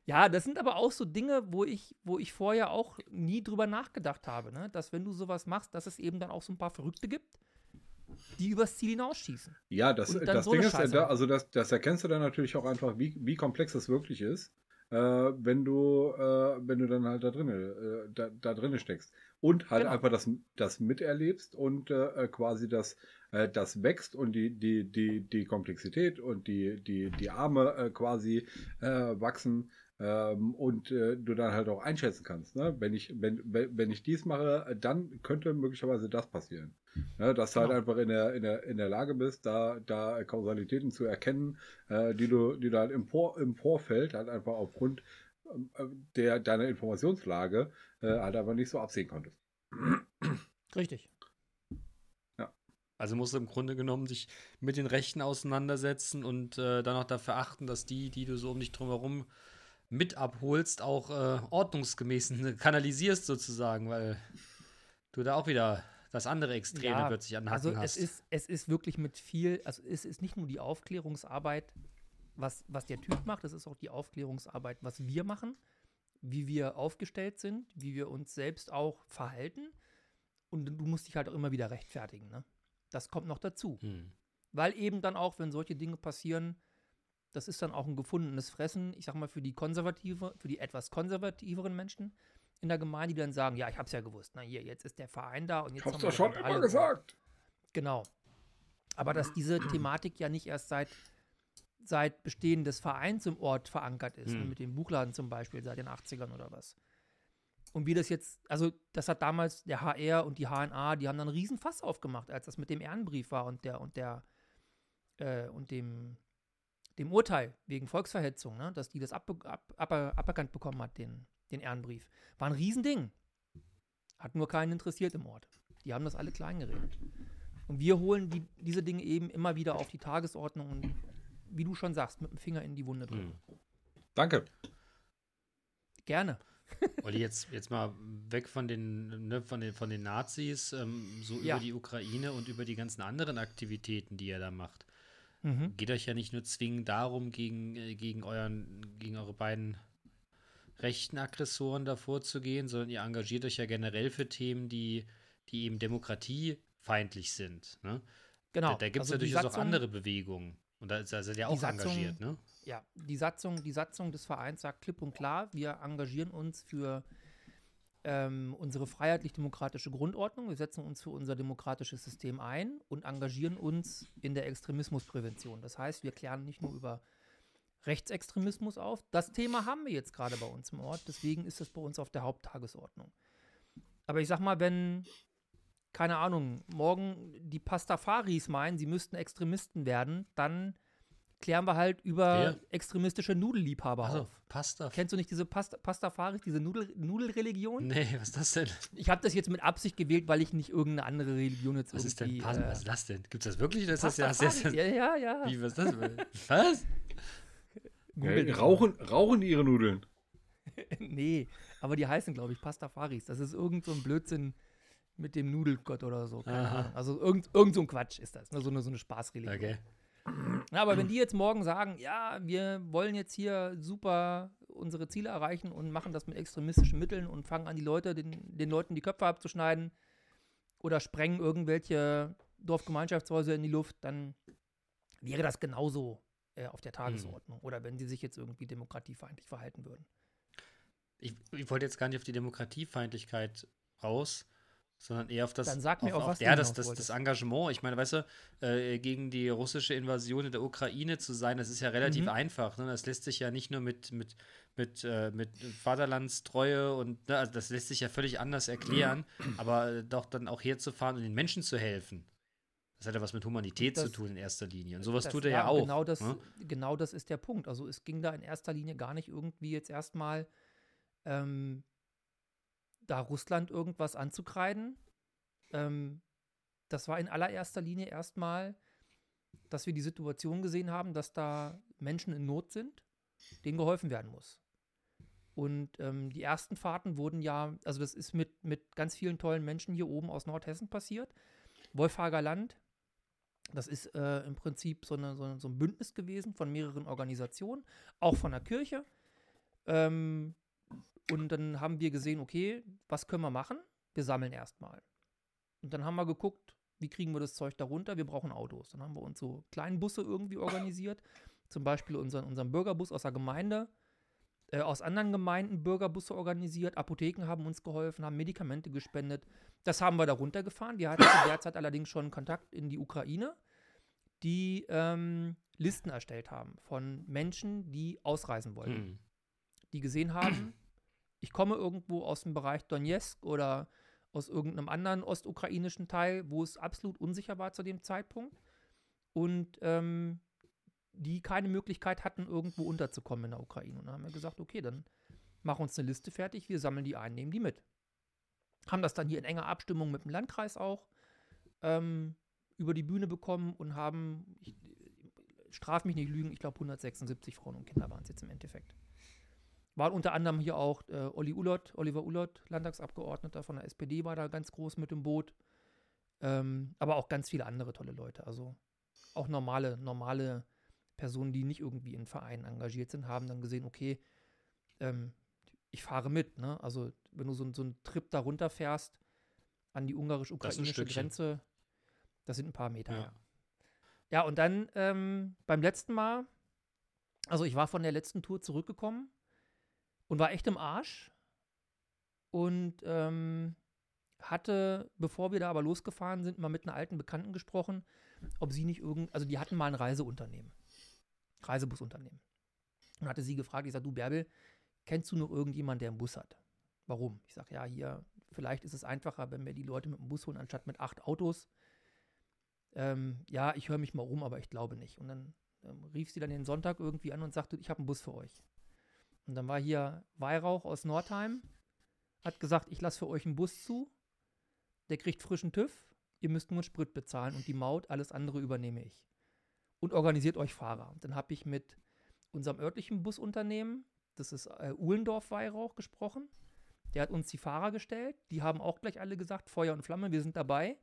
Ja, das sind aber auch so Dinge, wo ich, wo ich vorher auch nie drüber nachgedacht habe, ne? dass wenn du sowas machst, dass es eben dann auch so ein paar Verrückte gibt, die übers Ziel hinausschießen. Ja, das, das so Ding ist, also das, das erkennst du dann natürlich auch einfach, wie, wie komplex das wirklich ist, äh, wenn du, äh, wenn du dann halt da drin, äh, da, da drinne steckst. Und halt Genau. einfach das, das miterlebst und äh, quasi das, äh, das wächst und die, die, die, die Komplexität und die, die, die Arme äh, quasi äh, wachsen. Ähm, und äh, du dann halt auch einschätzen kannst, ne? wenn ich wenn, wenn ich dies mache, äh, dann könnte möglicherweise das passieren. Ne? Dass du halt Genau. einfach in der, in, der, in der Lage bist, da, da Kausalitäten zu erkennen, äh, die du, die du halt im, Vor, im Vorfeld halt einfach aufgrund ähm, äh, der, deiner Informationslage äh, halt einfach nicht so absehen konntest. Richtig. Also musst du im Grunde genommen dich mit den Rechten auseinandersetzen und äh, dann auch dafür achten, dass die, die du so um dich drumherum mit abholst, auch äh, ordnungsgemäß kanalisierst sozusagen, weil du da auch wieder das andere Extreme Ja, plötzlich anhaken Also hast. es ist, es ist wirklich mit viel, also es ist nicht nur die Aufklärungsarbeit, was, was der Typ macht, es ist auch die Aufklärungsarbeit, was wir machen, wie wir aufgestellt sind, wie wir uns selbst auch verhalten. Und du musst dich halt auch immer wieder rechtfertigen. Ne? Das kommt noch dazu. hm. Weil eben dann auch, wenn solche Dinge passieren, das ist dann auch ein gefundenes Fressen, ich sag mal, für die konservative, für die etwas konservativeren Menschen in der Gemeinde, die dann sagen, ja, ich hab's ja gewusst. Na hier, jetzt ist der Verein da und jetzt haben wir das halt alle gewusst. Genau. Aber dass diese Thematik ja nicht erst seit, seit Bestehen des Vereins im Ort verankert ist, ne, Hm. mit dem Buchladen zum Beispiel seit den 80ern oder was. Und wie das jetzt, also das hat damals der HR und die HNA, die haben dann einen riesen Fass aufgemacht, als das mit dem Ehrenbrief war und der und der äh, und dem, dem Urteil wegen Volksverhetzung, ne, dass die das ab, ab, ab, aberkannt bekommen hat, den, den Ehrenbrief. War ein Riesending. Hat nur keinen interessiert im Ort. Die haben das alle klein geredet. Und wir holen die, diese Dinge eben immer wieder auf die Tagesordnung und wie du schon sagst, mit dem Finger in die Wunde drücken. Hm. Danke. Gerne. Olli, jetzt, jetzt mal weg von den, ne, von den, von den Nazis, ähm, so Ja. über die Ukraine und über die ganzen anderen Aktivitäten, die ihr da macht. Mhm. Geht euch ja nicht nur zwingend darum, gegen, äh, gegen, euren, gegen eure beiden rechten Aggressoren da vorzugehen, sondern ihr engagiert euch ja generell für Themen, die, die eben demokratiefeindlich sind. Ne? Genau. Da, da gibt es Also ja die durchaus auch Satzung- andere Bewegungen. Und da, da seid ihr Die auch Satzung- engagiert, ne? Ja, die Satzung, die Satzung des Vereins sagt klipp und klar, wir engagieren uns für ähm, unsere freiheitlich-demokratische Grundordnung, wir setzen uns für unser demokratisches System ein und engagieren uns in der Extremismusprävention. Das heißt, wir klären nicht nur über Rechtsextremismus auf. Das Thema haben wir jetzt gerade bei uns im Ort, deswegen ist das bei uns auf der Haupttagesordnung. Aber ich sag mal, wenn, keine Ahnung, morgen die Pastafaris meinen, sie müssten Extremisten werden, dann klären wir halt über Wer? extremistische Nudelliebhaber Also, auf. Pasta. Kennst du nicht diese Pasta Pastafaris, diese Nudel Nudelreligion? Nee, was ist das denn? Ich habe das jetzt mit Absicht gewählt, weil ich nicht irgendeine andere Religion jetzt Was ist denn. Pasta? äh, was ist das denn? Gibt es das wirklich? Ist das ja, ja, ja, ja, ja. Wie, was ist das? was? Googelt Ja, rauchen, rauchen ihre Nudeln. nee, aber die heißen, glaube ich, Pastafaris. Das ist irgend so ein Blödsinn mit dem Nudelgott oder so. Also irgend, irgend so ein Quatsch ist das. Ne? So, eine, so eine Spaßreligion. Okay. Aber wenn die jetzt morgen sagen, ja, wir wollen jetzt hier super unsere Ziele erreichen und machen das mit extremistischen Mitteln und fangen an, die Leute, den, den Leuten die Köpfe abzuschneiden oder sprengen irgendwelche Dorfgemeinschaftshäuser in die Luft, dann wäre das genauso äh, auf der Tagesordnung. Oder wenn sie sich jetzt irgendwie demokratiefeindlich verhalten würden. Ich, ich wollte jetzt gar nicht auf die Demokratiefeindlichkeit raus, sondern eher auf das, Dann sag mir, auf was du ja, das, das, das. Engagement. Ich meine, weißt du, äh, gegen die russische Invasion in der Ukraine zu sein, das ist ja relativ Mhm. einfach. Ne? Das lässt sich ja nicht nur mit, mit, mit, äh, mit Vaterlandstreue und ne, also das lässt sich ja völlig anders erklären, aber äh, doch dann auch herzufahren und den Menschen zu helfen. Das hat ja was mit Humanität Das- zu tun in erster Linie. Und sowas tut er ja, auch. Genau das, ne? genau das ist der Punkt. Also es ging da in erster Linie gar nicht irgendwie jetzt erstmal ähm, da Russland irgendwas anzukreiden. Ähm, das war in allererster Linie erstmal, dass wir die Situation gesehen haben, dass da Menschen in Not sind, denen geholfen werden muss. Und ähm, die ersten Fahrten wurden ja, also das ist mit, mit ganz vielen tollen Menschen hier oben aus Nordhessen passiert. Wolfhager Land, das ist äh, im Prinzip so, eine, so, so, ein Bündnis gewesen von mehreren Organisationen, auch von der Kirche. Ähm, und dann haben wir gesehen, okay, was können wir machen? Wir sammeln erstmal. Und dann haben wir geguckt, wie kriegen wir das Zeug da runter? Wir brauchen Autos. Dann haben wir uns so kleinen Busse irgendwie organisiert. Zum Beispiel unseren, unseren Bürgerbus aus der Gemeinde, äh, aus anderen Gemeinden Bürgerbusse organisiert. Apotheken haben uns geholfen, haben Medikamente gespendet. Das haben wir da runtergefahren. Wir hatten zu der Zeit allerdings schon Kontakt in die Ukraine, die ähm, Listen erstellt haben von Menschen, die ausreisen wollten. Hm. Die gesehen haben, ich komme irgendwo aus dem Bereich Donetsk oder aus irgendeinem anderen ostukrainischen Teil, wo es absolut unsicher war zu dem Zeitpunkt. Und ähm, die keine Möglichkeit hatten, irgendwo unterzukommen in der Ukraine. Und dann haben wir gesagt, okay, dann machen uns eine Liste fertig, wir sammeln die ein, nehmen die mit. Haben das dann hier in enger Abstimmung mit dem Landkreis auch ähm, über die Bühne bekommen und haben, ich, straf mich nicht lügen, ich glaube 176 Frauen und Kinder waren es jetzt im Endeffekt. Waren unter anderem hier auch äh, Olli Ulott, Oliver Ulott, Landtagsabgeordneter von der SPD, war da ganz groß mit im Boot. Ähm, aber auch ganz viele andere tolle Leute. Also auch normale, normale Personen, die nicht irgendwie in Vereinen engagiert sind, haben dann gesehen, okay, ähm, ich fahre mit. Ne? Also wenn du so, so einen Trip da runterfährst an die ungarisch-ukrainische Grenze, das sind ein paar Meter. Ja, ja und dann ähm, beim letzten Mal, also ich war von der letzten Tour zurückgekommen und war echt im Arsch und ähm, hatte, bevor wir da aber losgefahren sind, mal mit einer alten Bekannten gesprochen, ob sie nicht irgend, also die hatten mal ein Reiseunternehmen, Reisebusunternehmen. Und hatte sie gefragt, ich sage, du Bärbel, kennst du noch irgendjemanden, der einen Bus hat? Warum? Ich sage, ja, hier, vielleicht ist es einfacher, wenn wir die Leute mit dem Bus holen, anstatt mit acht Autos. Ähm, ja, ich höre mich mal um, aber ich glaube nicht. Und dann ähm, rief sie dann den Sonntag irgendwie an und sagte, ich habe einen Bus für euch. Und dann war hier Weihrauch aus Nordheim, hat gesagt, ich lasse für euch einen Bus zu, der kriegt frischen TÜV, ihr müsst nur Sprit bezahlen und die Maut, alles andere übernehme ich. Und organisiert euch Fahrer. Dann habe ich mit unserem örtlichen Busunternehmen, das ist äh, Uhlendorf-Weihrauch, gesprochen. Der hat uns die Fahrer gestellt. Die haben auch gleich alle gesagt, Feuer und Flamme, wir sind dabei.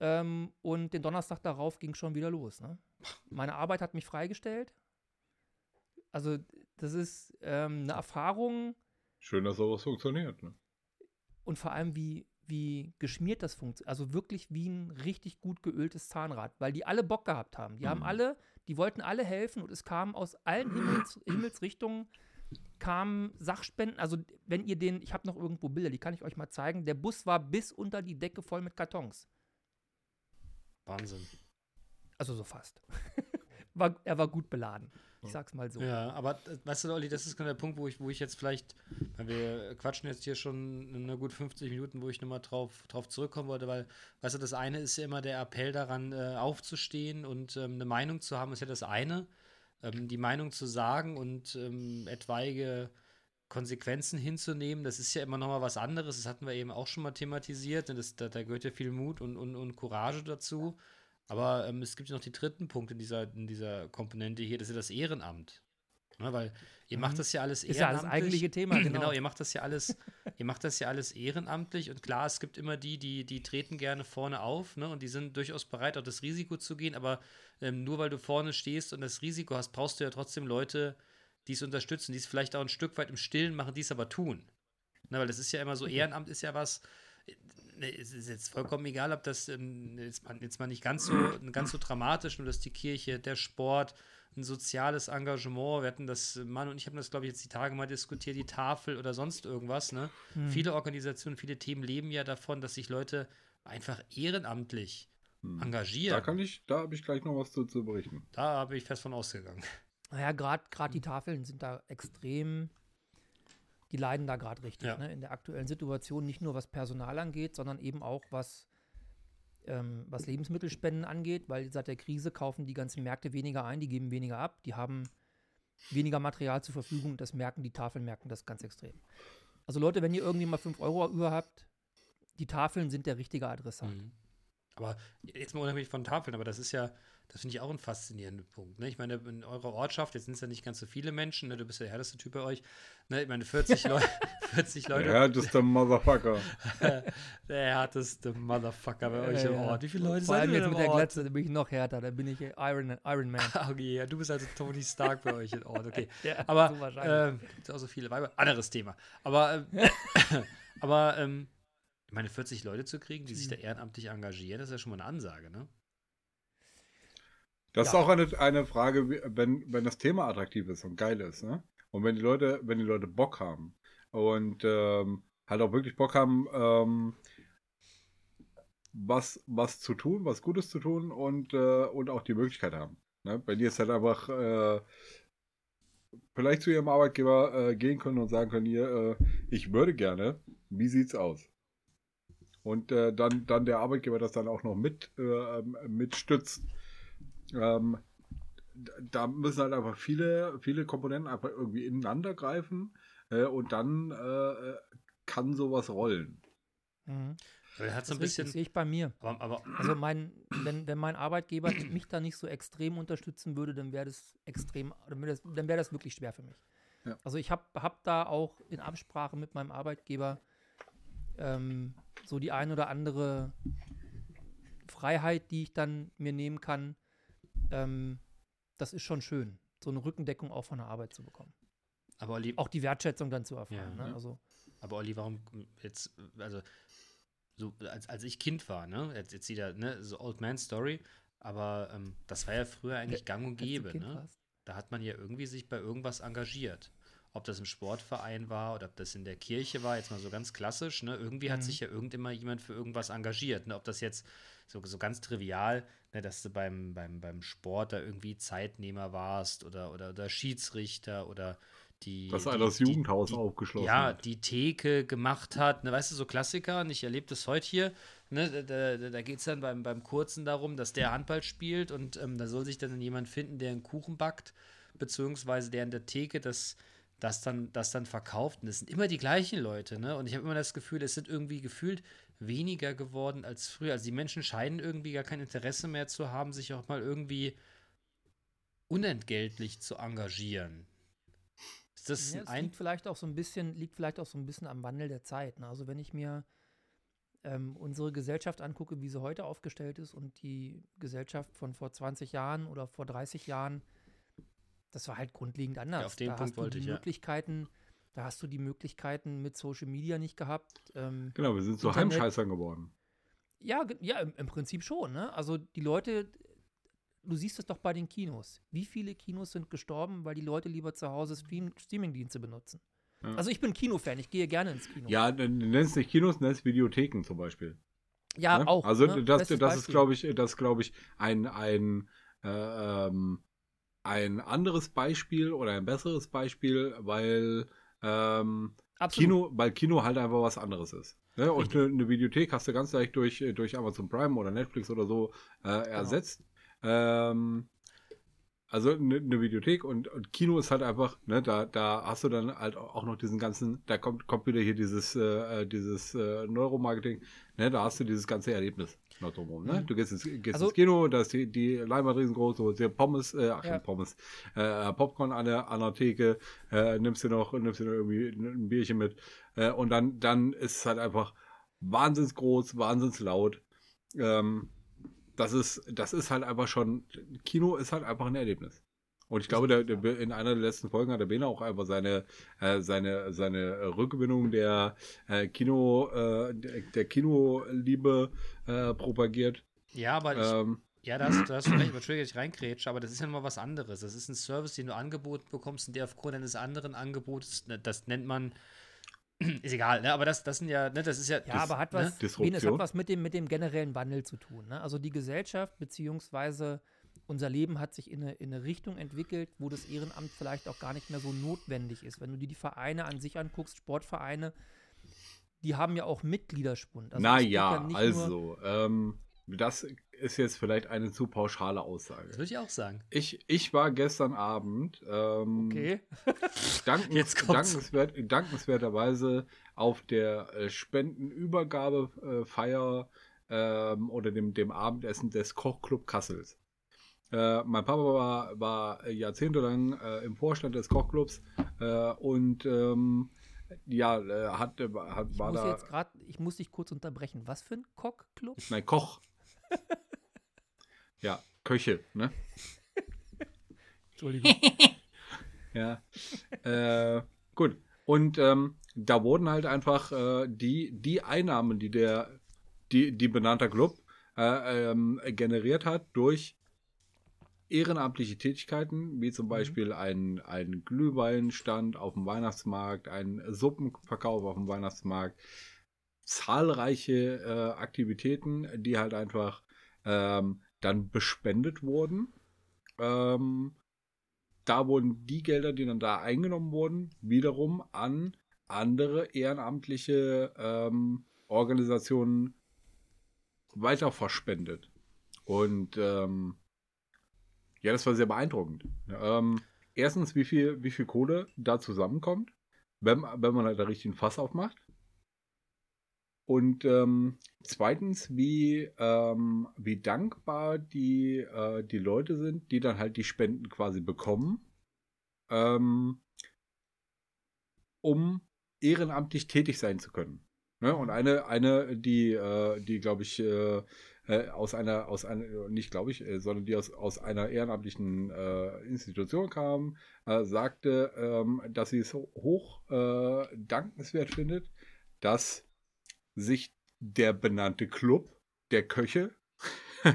Ähm, und den Donnerstag darauf ging schon wieder los. Ne? Meine Arbeit hat mich freigestellt. Also das ist ähm, eine Erfahrung. Schön, dass sowas funktioniert. Ne? Und vor allem, wie, wie geschmiert das funktioniert. Also wirklich wie ein richtig gut geöltes Zahnrad, weil die alle Bock gehabt haben. Die mhm. haben alle, die wollten alle helfen und es kam aus allen Himmels, Himmelsrichtungen kamen Sachspenden. Also wenn ihr den, ich habe noch irgendwo Bilder, die kann ich euch mal zeigen. Der Bus war bis unter die Decke voll mit Kartons. Wahnsinn. Also so fast. war, er war gut beladen. Ich sag's mal so. Ja, aber weißt du, Olli, das ist genau der Punkt, wo ich, wo ich jetzt vielleicht, weil wir quatschen jetzt hier schon eine gut 50 Minuten, wo ich nochmal drauf, drauf zurückkommen wollte, weil, weißt du, das eine ist ja immer der Appell daran, äh, aufzustehen und ähm, eine Meinung zu haben, ist ja das eine. Ähm, die Meinung zu sagen und ähm, etwaige Konsequenzen hinzunehmen, das ist ja immer nochmal was anderes. Das hatten wir eben auch schon mal thematisiert. Das, da, da gehört ja viel Mut und, und, und Courage dazu. Aber ähm, es gibt ja noch die dritten Punkte in dieser, in dieser Komponente hier, das ist ja das Ehrenamt. Ja, weil ihr mhm. macht das ja alles ehrenamtlich. Ist ja das eigentliche Thema, genau. genau. ihr macht das ja alles, ihr macht das ja alles ehrenamtlich und klar, es gibt immer die, die, die treten gerne vorne auf, ne, und die sind durchaus bereit, auch das Risiko zu gehen, aber ähm, nur weil du vorne stehst und das Risiko hast, brauchst du ja trotzdem Leute, die es unterstützen, die es vielleicht auch ein Stück weit im Stillen machen, die es aber tun. Ne, weil das ist ja immer so, Ehrenamt ist ja was, es ist jetzt vollkommen egal, ob das ähm, jetzt, mal, jetzt mal nicht ganz so, ganz so dramatisch, nur dass die Kirche, der Sport, ein soziales Engagement, wir hatten das, Mann und ich haben das, glaube ich, jetzt die Tage mal diskutiert, die Tafel oder sonst irgendwas. Ne? Hm. Viele Organisationen, viele Themen leben ja davon, dass sich Leute einfach ehrenamtlich hm. engagieren. Da kann ich, da habe ich gleich noch was zu, zu berichten. Da habe ich fest von ausgegangen. Naja, gerade die Tafeln sind da extrem die leiden da gerade richtig ja. ne? in der aktuellen Situation, nicht nur was Personal angeht, sondern eben auch was, ähm, was Lebensmittelspenden angeht, weil seit der Krise kaufen die ganzen Märkte weniger ein, die geben weniger ab. Die haben weniger Material zur Verfügung. Das merken die Tafeln, merken das ganz extrem. Also Leute, wenn ihr irgendwie mal 5 Euro über habt, die Tafeln sind der richtige Adressat. Mhm. Aber jetzt mal unabhängig von Tafeln, aber das ist ja, das finde ich auch ein faszinierender Punkt. Ne? Ich meine, in eurer Ortschaft, jetzt sind es ja nicht ganz so viele Menschen, ne? du bist ja der härteste Typ bei euch. Ne? Ich meine, 40, Leu 40 Leute. Der härteste Motherfucker. der härteste Motherfucker bei euch ja, im Ort. Wie viele Leute Vor allem jetzt mit der Glatze, da bin ich noch härter, da bin ich Iron, Iron Man. okay, ja, du bist also Tony Stark bei euch im Ort, okay. ja, aber so äh, gibt auch so viele Weiber. Anderes Thema. Aber, äh, aber ähm, ich meine, 40 Leute zu kriegen, die sich da ehrenamtlich engagieren, das ist ja schon mal eine Ansage, ne? Das ja. ist auch eine, eine Frage, wenn, wenn das Thema attraktiv ist und geil ist, ne? Und wenn die Leute, wenn die Leute Bock haben und ähm, halt auch wirklich Bock haben, ähm, was, was zu tun, was Gutes zu tun und, äh, und auch die Möglichkeit haben. Ne? Wenn die jetzt halt einfach äh, vielleicht zu ihrem Arbeitgeber äh, gehen können und sagen können, hier, äh, ich würde gerne, wie sieht's aus? Und äh, dann, dann der Arbeitgeber das dann auch noch mit, äh, ähm, mitstützt ähm, da müssen halt einfach viele, viele Komponenten einfach irgendwie ineinander greifen äh, und dann äh, kann sowas rollen. Mhm. Aber hat so ein bisschen. Das sehe ich bei mir. Aber, aber also mein, wenn, wenn mein Arbeitgeber mich da nicht so extrem unterstützen würde, dann wäre das extrem, dann wäre das, wär das wirklich schwer für mich. Ja. Also ich habe hab da auch in Absprache mit meinem Arbeitgeber ähm, so die ein oder andere Freiheit, die ich dann mir nehmen kann, ähm, das ist schon schön, so eine Rückendeckung auch von der Arbeit zu bekommen. Aber Olli, auch die Wertschätzung dann zu erfahren. Ja, ne? also, aber Olli, warum jetzt, also so als, als ich Kind war, ne, jetzt, jetzt wieder, ne, so Old Man Story, aber ähm, das war ja früher eigentlich gang und gäbe, ne? Da hat man ja irgendwie sich bei irgendwas engagiert. Ob das im Sportverein war oder ob das in der Kirche war, jetzt mal so ganz klassisch, ne? Irgendwie mhm. hat sich ja irgendimmer jemand für irgendwas engagiert, ne? Ob das jetzt so, so ganz trivial, ne, dass du beim, beim, beim Sport da irgendwie Zeitnehmer warst oder, oder, oder Schiedsrichter oder die. Dass einer das Jugendhaus die, aufgeschlossen Ja, hat. die Theke gemacht hat. Ne, weißt du, so Klassiker, und ich erlebe das heute hier. Ne, da da, da geht es dann beim, beim Kurzen darum, dass der Handball spielt und ähm, da soll sich dann jemand finden, der einen Kuchen backt, beziehungsweise der in der Theke das das dann, das dann verkauft. Und es sind immer die gleichen Leute, ne? Und ich habe immer das Gefühl, es sind irgendwie gefühlt weniger geworden als früher. Also die Menschen scheinen irgendwie gar kein Interesse mehr zu haben, sich auch mal irgendwie unentgeltlich zu engagieren. Ist das ja, ein liegt vielleicht auch so ein bisschen, liegt vielleicht auch so ein bisschen am Wandel der Zeit. Ne? Also wenn ich mir ähm, unsere Gesellschaft angucke, wie sie heute aufgestellt ist und die Gesellschaft von vor 20 Jahren oder vor 30 Jahren, das war halt grundlegend anders. Ja, auf den da Punkt wollte die ich, Möglichkeiten, ja da hast du die Möglichkeiten mit Social Media nicht gehabt. Ähm, genau, wir sind so Heimscheißern geworden. Ja, ja, im, im, Prinzip schon. Ne? Also die Leute, du siehst es doch bei den Kinos. Wie viele Kinos sind gestorben, weil die Leute lieber zu Hause Stream, Streamingdienste benutzen? Ja. Also ich bin Kinofan, ich gehe gerne ins Kino. Ja, nennst nicht Kinos, nennst Videotheken zum Beispiel. Ja, ne? auch. Also ne? das, das ist, glaube ich, das glaube ich, ein, ein, äh, ähm, ein anderes Beispiel oder ein besseres Beispiel, weil ähm, Kino, weil Kino halt einfach was anderes ist. Ne? Und eine, eine, Videothek hast du ganz leicht durch, durch Amazon Prime oder Netflix oder so äh, genau. ersetzt. Genau. Ähm, also eine, eine Videothek und, und, Kino ist halt einfach, ne, da, da hast du dann halt auch noch diesen ganzen, da kommt, kommt wieder hier dieses, äh, dieses äh, Neuromarketing, ne, da hast du dieses ganze Erlebnis noch drumherum, ne? Mhm. Du gehst ins, gehst also, ins Kino, da ist die, die Leinwand riesengroß, so sehr Pommes, äh, ach ja. Pommes, äh, Popcorn an der, an der Theke, äh, nimmst du noch, nimmst du noch irgendwie ein Bierchen mit, äh, und dann, dann ist es halt einfach wahnsinns groß, wahnsinns laut, ähm, das ist, das ist halt einfach schon, Kino ist halt einfach ein Erlebnis. Und ich glaube, der, der, in einer der letzten Folgen hat der Bene auch einfach seine, äh, seine, seine Rückgewinnung der äh, Kino, äh, der, der Kinoliebe äh, propagiert. Ja, aber ähm, ich, ja, da hast, da hast du recht, Entschuldigung, ich reinkrätsche, aber das ist ja mal was anderes. Das ist ein Service, den du angeboten bekommst und der aufgrund eines anderen Angebots, ne, das nennt man ist egal, ne? aber das, das sind ja, ne, das ist ja. Ja, aber hat was, ne? Wen, hat was mit dem, mit dem generellen Wandel zu tun. Ne? Also die Gesellschaft beziehungsweise unser Leben hat sich in eine, in eine Richtung entwickelt, wo das Ehrenamt vielleicht auch gar nicht mehr so notwendig ist. Wenn du dir die Vereine an sich anguckst, Sportvereine, die haben ja auch Mitgliederspund. Also naja, ja also, ähm, das ist jetzt vielleicht eine zu pauschale Aussage. Das würde ich auch sagen. Ich, ich war gestern Abend ähm, Okay. dankens, dankenswert, dankenswerterweise auf der äh, Spendenübergabefeier ähm, oder dem, dem Abendessen des Kochclub Kassels. Äh, mein Papa war, war jahrzehntelang äh, im Vorstand des Kochclubs äh, und ähm, ja, äh, hat, hat, Ich war muss da. jetzt gerade, ich muss dich kurz unterbrechen. Was für ein Cockclub? Nein, Koch. ja, Köche, ne? Entschuldigung. Ja. äh, gut. Und ähm, da wurden halt einfach äh, die, die Einnahmen, die der, die, die benannter Club äh, ähm, generiert hat durch ehrenamtliche Tätigkeiten, wie zum Beispiel ein, ein Glühweinstand auf dem Weihnachtsmarkt, ein Suppenverkauf auf dem Weihnachtsmarkt, zahlreiche äh, Aktivitäten, die halt einfach ähm, dann bespendet wurden. Ähm, da wurden die Gelder, die dann da eingenommen wurden, wiederum an andere ehrenamtliche ähm, Organisationen weiter verspendet. Und ähm, ja, das war sehr beeindruckend. Ähm, erstens, wie viel, wie viel Kohle da zusammenkommt, wenn, wenn man halt da richtig ein Fass aufmacht. Und ähm, zweitens, wie, ähm, wie dankbar die, äh, die Leute sind, die dann halt die Spenden quasi bekommen, ähm, um ehrenamtlich tätig sein zu können. Ne? Und eine, eine, die, äh, die glaube ich, äh, äh, aus einer, aus einer, nicht glaube ich, äh, sondern die aus, aus einer ehrenamtlichen äh, Institution kam, äh, sagte, ähm, dass sie es hoch äh, dankenswert findet, dass sich der benannte Club der Köche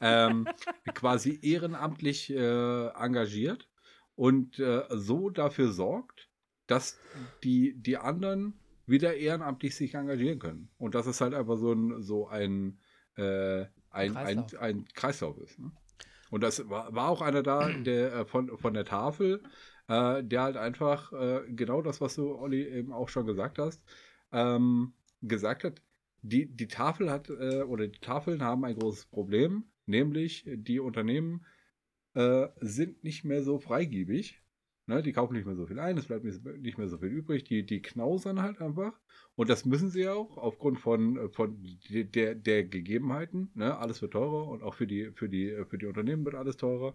ähm, quasi ehrenamtlich engagiert und so dafür sorgt, dass die, die anderen wieder ehrenamtlich sich engagieren können. Und dass es halt einfach so ein, so ein, äh, ein, ein, Kreislauf. ein Kreislauf ist. Ne? Und das war, war auch einer da, der äh, von, von der Tafel, äh, der halt einfach äh, genau das, was du, Olli, eben auch schon gesagt hast, ähm, gesagt hat, die, die Tafel hat, äh, oder die Tafeln haben ein großes Problem, nämlich die Unternehmen äh, sind nicht mehr so freigebig. Ne, die kaufen nicht mehr so viel ein, es bleibt nicht mehr so viel übrig, die, die knausern halt einfach. Und das müssen sie auch aufgrund von, von de- der, der Gegebenheiten. Ne? Alles wird teurer und auch für die, für die, für die Unternehmen wird alles teurer.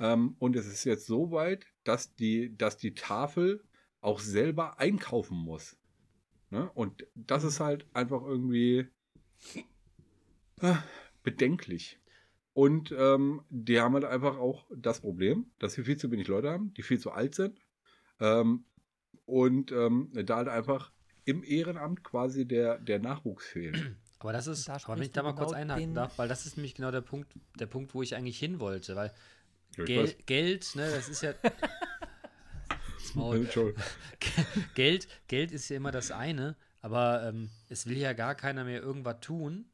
Ähm, und es ist jetzt so weit, dass die, dass die Tafel auch selber einkaufen muss. Ne? Und das ist halt einfach irgendwie äh, bedenklich. Und ähm, die haben halt einfach auch das Problem, dass wir viel zu wenig Leute haben, die viel zu alt sind. Ähm, und ähm, da halt einfach im Ehrenamt quasi der, der Nachwuchs fehlt. Aber das ist, Da aber wenn ich da mal kurz genau einhaken den- darf, weil das ist nämlich genau der Punkt, der Punkt, wo ich eigentlich hin wollte, weil Ja, Gel weiß. Geld, ne, das ist ja. Entschuldigung. Geld, Geld ist ja immer das eine, aber ähm, es will ja gar keiner mehr irgendwas tun,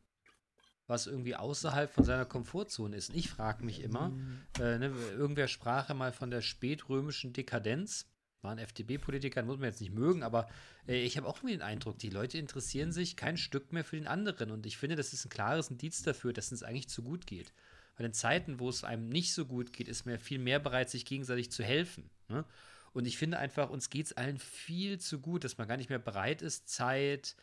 was irgendwie außerhalb von seiner Komfortzone ist. Und ich frage mich immer, äh, ne, irgendwer sprach ja mal von der spätrömischen Dekadenz. War ein FDP-Politiker, muss man jetzt nicht mögen, aber äh, ich habe auch irgendwie den Eindruck, die Leute interessieren sich kein Stück mehr für den anderen. Und ich finde, das ist ein klares Indiz dafür, dass es eigentlich zu gut geht. Weil in Zeiten, wo es einem nicht so gut geht, ist man viel mehr bereit, sich gegenseitig zu helfen. Ne? Und ich finde einfach, uns geht es allen viel zu gut, dass man gar nicht mehr bereit ist, Zeit,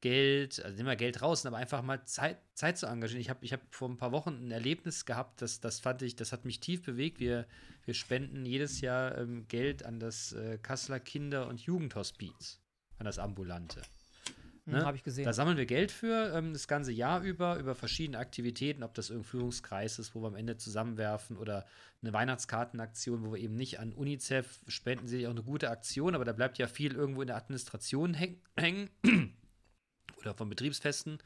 Geld, also nehmen wir Geld raus, aber einfach mal Zeit, Zeit zu engagieren. Ich habe ich hab vor ein paar Wochen ein Erlebnis gehabt, das, das fand ich, das hat mich tief bewegt. Wir, wir spenden jedes Jahr ähm, Geld an das äh, Kasseler Kinder- und Jugendhospiz, an das Ambulante. Hm, ne? Habe ich gesehen. Da sammeln wir Geld für ähm, das ganze Jahr über, über verschiedene Aktivitäten, ob das irgendein Führungskreis ist, wo wir am Ende zusammenwerfen oder eine Weihnachtskartenaktion, wo wir eben nicht an UNICEF spenden, sehe ich auch eine gute Aktion, aber da bleibt ja viel irgendwo in der Administration häng hängen oder von Betriebsfesten.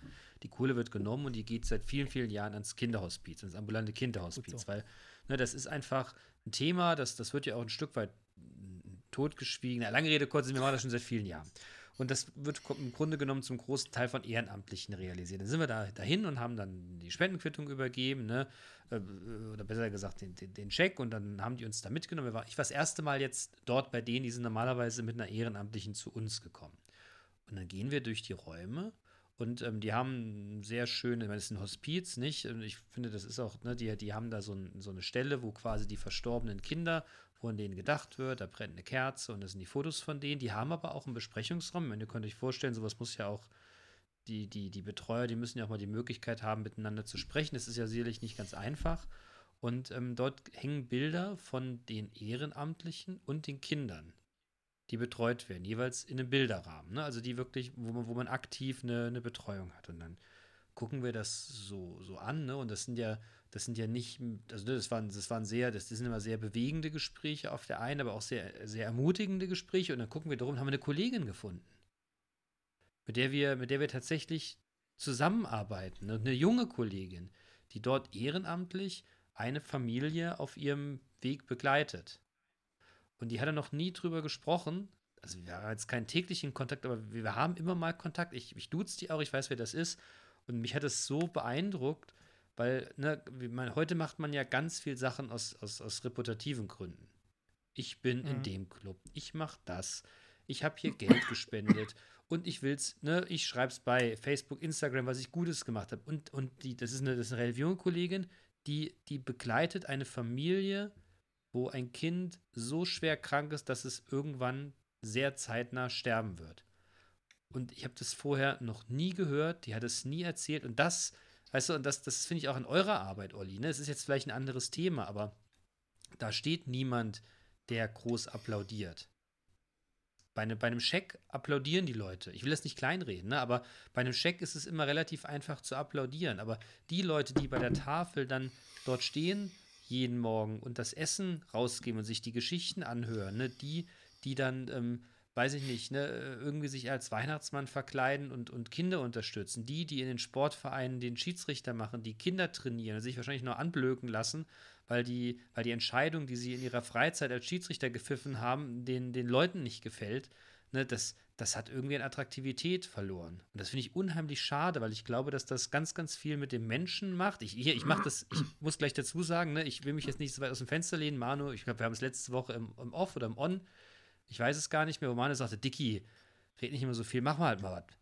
Die Kohle wird genommen und die geht seit vielen, vielen Jahren ans Kinderhospiz, ans ambulante Kinderhospiz, so. weil ne, das ist einfach ein Thema, das, das wird ja auch ein Stück weit totgeschwiegen. Na, lange Rede, kurz, wir machen das schon seit vielen Jahren. Und das wird im Grunde genommen zum großen Teil von Ehrenamtlichen realisiert. Dann sind wir da dahin und haben dann die Spendenquittung übergeben, ne? Äh, oder besser gesagt den, den, den Check und dann haben die uns da mitgenommen. Ich war das erste Mal jetzt dort bei denen, die sind normalerweise mit einer Ehrenamtlichen zu uns gekommen. Und dann gehen wir durch die Räume Und ähm, die haben sehr schöne, ich meine, es ist ein Hospiz, nicht? Und ich finde, das ist auch, ne, die, die haben da so, ein, so eine Stelle, wo quasi die verstorbenen Kinder, wo an denen gedacht wird, da brennt eine Kerze und das sind die Fotos von denen. Die haben aber auch einen Besprechungsraum. Meine, ihr könnt euch vorstellen, sowas muss ja auch, die, die, die Betreuer, die müssen ja auch mal die Möglichkeit haben, miteinander zu sprechen. Das ist ja sicherlich nicht ganz einfach. Und ähm, dort hängen Bilder von den Ehrenamtlichen und den Kindern die betreut werden, jeweils in einem Bilderrahmen. Ne? Also die wirklich, wo man, wo man aktiv eine, eine Betreuung hat. Und dann gucken wir das so, so an, ne? Und das sind ja, das sind ja nicht, also das waren, das waren sehr, das, das sind immer sehr bewegende Gespräche auf der einen, aber auch sehr, sehr ermutigende Gespräche. Und dann gucken wir darum, haben wir eine Kollegin gefunden, mit der wir, mit der wir tatsächlich zusammenarbeiten. Ne? Eine junge Kollegin, die dort ehrenamtlich eine Familie auf ihrem Weg begleitet. Und die hat er noch nie drüber gesprochen. Also wir haben jetzt keinen täglichen Kontakt, aber wir haben immer mal Kontakt. Ich, ich duze die auch, ich weiß, wer das ist. Und mich hat es so beeindruckt, weil ne, man, heute macht man ja ganz viel Sachen aus, aus, aus reputativen Gründen. Ich bin mhm. in dem Club, ich mache das, ich habe hier Geld gespendet und ich will's, ne, ich schreibe es bei Facebook, Instagram, was ich Gutes gemacht habe. Und, und die, das ist eine, das ist eine relativ junge Kollegin, die, die begleitet eine Familie wo ein Kind so schwer krank ist, dass es irgendwann sehr zeitnah sterben wird. Und ich habe das vorher noch nie gehört, die hat es nie erzählt. Und das, weißt du, und das, das finde ich auch in eurer Arbeit, Olli. Ne? Es ist jetzt vielleicht ein anderes Thema, aber da steht niemand, der groß applaudiert. Bei, eine, bei einem Scheck applaudieren die Leute. Ich will das nicht kleinreden, ne? aber bei einem Scheck ist es immer relativ einfach zu applaudieren. Aber die Leute, die bei der Tafel dann dort stehen jeden Morgen und das Essen rausgeben und sich die Geschichten anhören, ne? die, die dann, ähm, weiß ich nicht, ne, irgendwie sich als Weihnachtsmann verkleiden und, und Kinder unterstützen, die, die in den Sportvereinen den Schiedsrichter machen, die Kinder trainieren und sich wahrscheinlich nur anblöken lassen, weil die, weil die Entscheidung, die sie in ihrer Freizeit als Schiedsrichter gepfiffen haben, den, den Leuten nicht gefällt, ne, das, das hat irgendwie an Attraktivität verloren. Und das finde ich unheimlich schade, weil ich glaube, dass das ganz, ganz viel mit dem Menschen macht. Ich, hier, ich mache das, ich muss gleich dazu sagen, ne, ich will mich jetzt nicht so weit aus dem Fenster lehnen. Manu, ich glaube, wir haben es letzte Woche im, im Off oder im On, ich weiß es gar nicht mehr, wo Manu sagte, Dicky, red nicht immer so viel, mach mal halt mal was.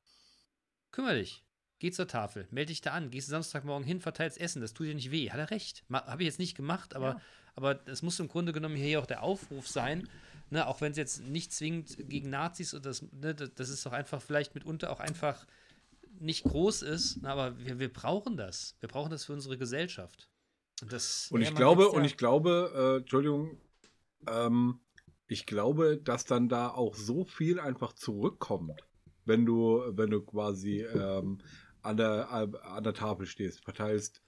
Kümmere dich. Geh zur Tafel, melde dich da an, gehst Samstagmorgen hin, verteilst Essen, das tut dir nicht weh. Hat er recht. Habe ich jetzt nicht gemacht, aber, ja. aber es muss im Grunde genommen hier auch der Aufruf sein, ne, auch wenn es jetzt nicht zwingend gegen Nazis oder das, ne, das ist doch einfach vielleicht mitunter auch einfach nicht groß ist, ne, aber wir, wir brauchen das. Wir brauchen das für unsere Gesellschaft. Und, das, und ich glaube, und ich glaube, äh, Entschuldigung, ähm, ich glaube, dass dann da auch so viel einfach zurückkommt, wenn du, wenn du quasi ähm, an, der, an der Tafel stehst, verteilst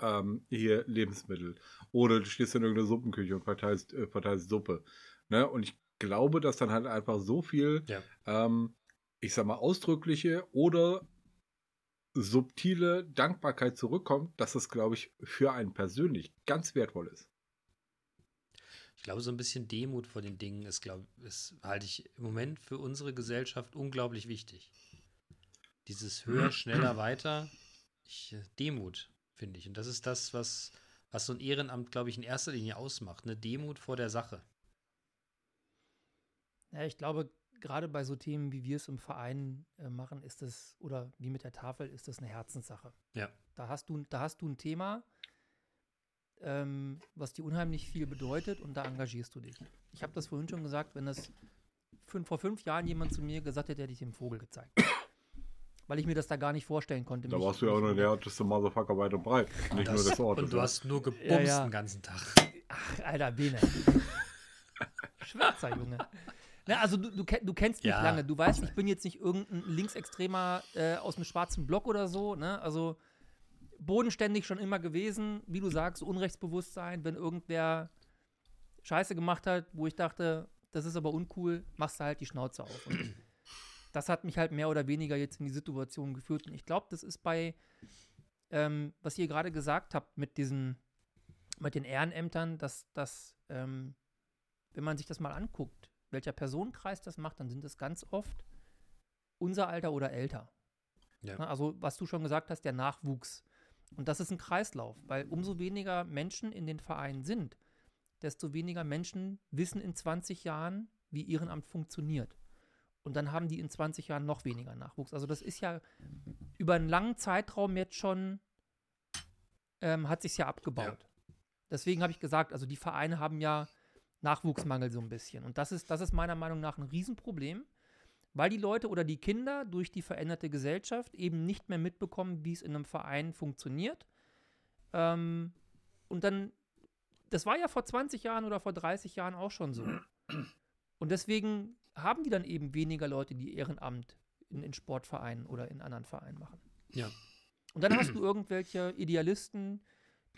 ähm, hier Lebensmittel. Oder du stehst in irgendeiner Suppenküche und verteilst, äh, verteilst Suppe. Ne? Und ich glaube, dass dann halt einfach so viel, ja. ähm, ich sag mal, ausdrückliche oder subtile Dankbarkeit zurückkommt, dass das, glaube ich, für einen persönlich ganz wertvoll ist. Ich glaube, so ein bisschen Demut vor den Dingen ist, glaube ist, halte ich im Moment für unsere Gesellschaft unglaublich wichtig. Dieses höher, schneller, weiter, ich, äh, Demut, finde ich. Und das ist das, was, was so ein Ehrenamt, glaube ich, in erster Linie ausmacht. Eine Demut vor der Sache. Ja, ich glaube, gerade bei so Themen, wie wir es im Verein äh, machen, ist das, oder wie mit der Tafel, ist das eine Herzenssache. Ja. Da hast du, da hast du ein Thema, ähm, was dir unheimlich viel bedeutet und da engagierst du dich. Ich habe das vorhin schon gesagt, wenn das fünf, vor fünf Jahren jemand zu mir gesagt hätte, hätte ich dem Vogel gezeigt. Weil ich mir das da gar nicht vorstellen konnte. Da warst du ja auch nur der härteste Motherfucker weit und breit. Nicht das, nur des Ortes. Und du hast nur gebumst ja, ja. den ganzen Tag. Ach, Alter, Bene. Schwarzer Junge. Ne, also du, du, du kennst mich ja. lange. Du weißt, ich bin jetzt nicht irgendein Linksextremer äh, aus dem schwarzen Block oder so. Ne? Also bodenständig schon immer gewesen. Wie du sagst, Unrechtsbewusstsein. Wenn irgendwer Scheiße gemacht hat, wo ich dachte, das ist aber uncool, machst du halt die Schnauze auf. Und das hat mich halt mehr oder weniger jetzt in die Situation geführt. Und ich glaube, das ist bei, ähm, was ihr gerade gesagt habt mit diesen, mit den Ehrenämtern, dass das, ähm, wenn man sich das mal anguckt, welcher Personenkreis das macht, dann sind es ganz oft unser Alter oder älter. Ja. Ne, also, was du schon gesagt hast, der Nachwuchs. Und das ist ein Kreislauf, weil umso weniger Menschen in den Vereinen sind, desto weniger Menschen wissen in 20 Jahren, wie Ehrenamt funktioniert. Und dann haben die in 20 Jahren noch weniger Nachwuchs. Also das ist ja über einen langen Zeitraum jetzt schon ähm, hat sich ja abgebaut. Deswegen habe ich gesagt, also die Vereine haben ja Nachwuchsmangel so ein bisschen. Und das ist, das ist meiner Meinung nach ein Riesenproblem, weil die Leute oder die Kinder durch die veränderte Gesellschaft eben nicht mehr mitbekommen, wie es in einem Verein funktioniert. Ähm, und dann, das war ja vor 20 Jahren oder vor 30 Jahren auch schon so. Und deswegen haben die dann eben weniger Leute, die Ehrenamt in, in Sportvereinen oder in anderen Vereinen machen. Ja. Und dann hast du irgendwelche Idealisten,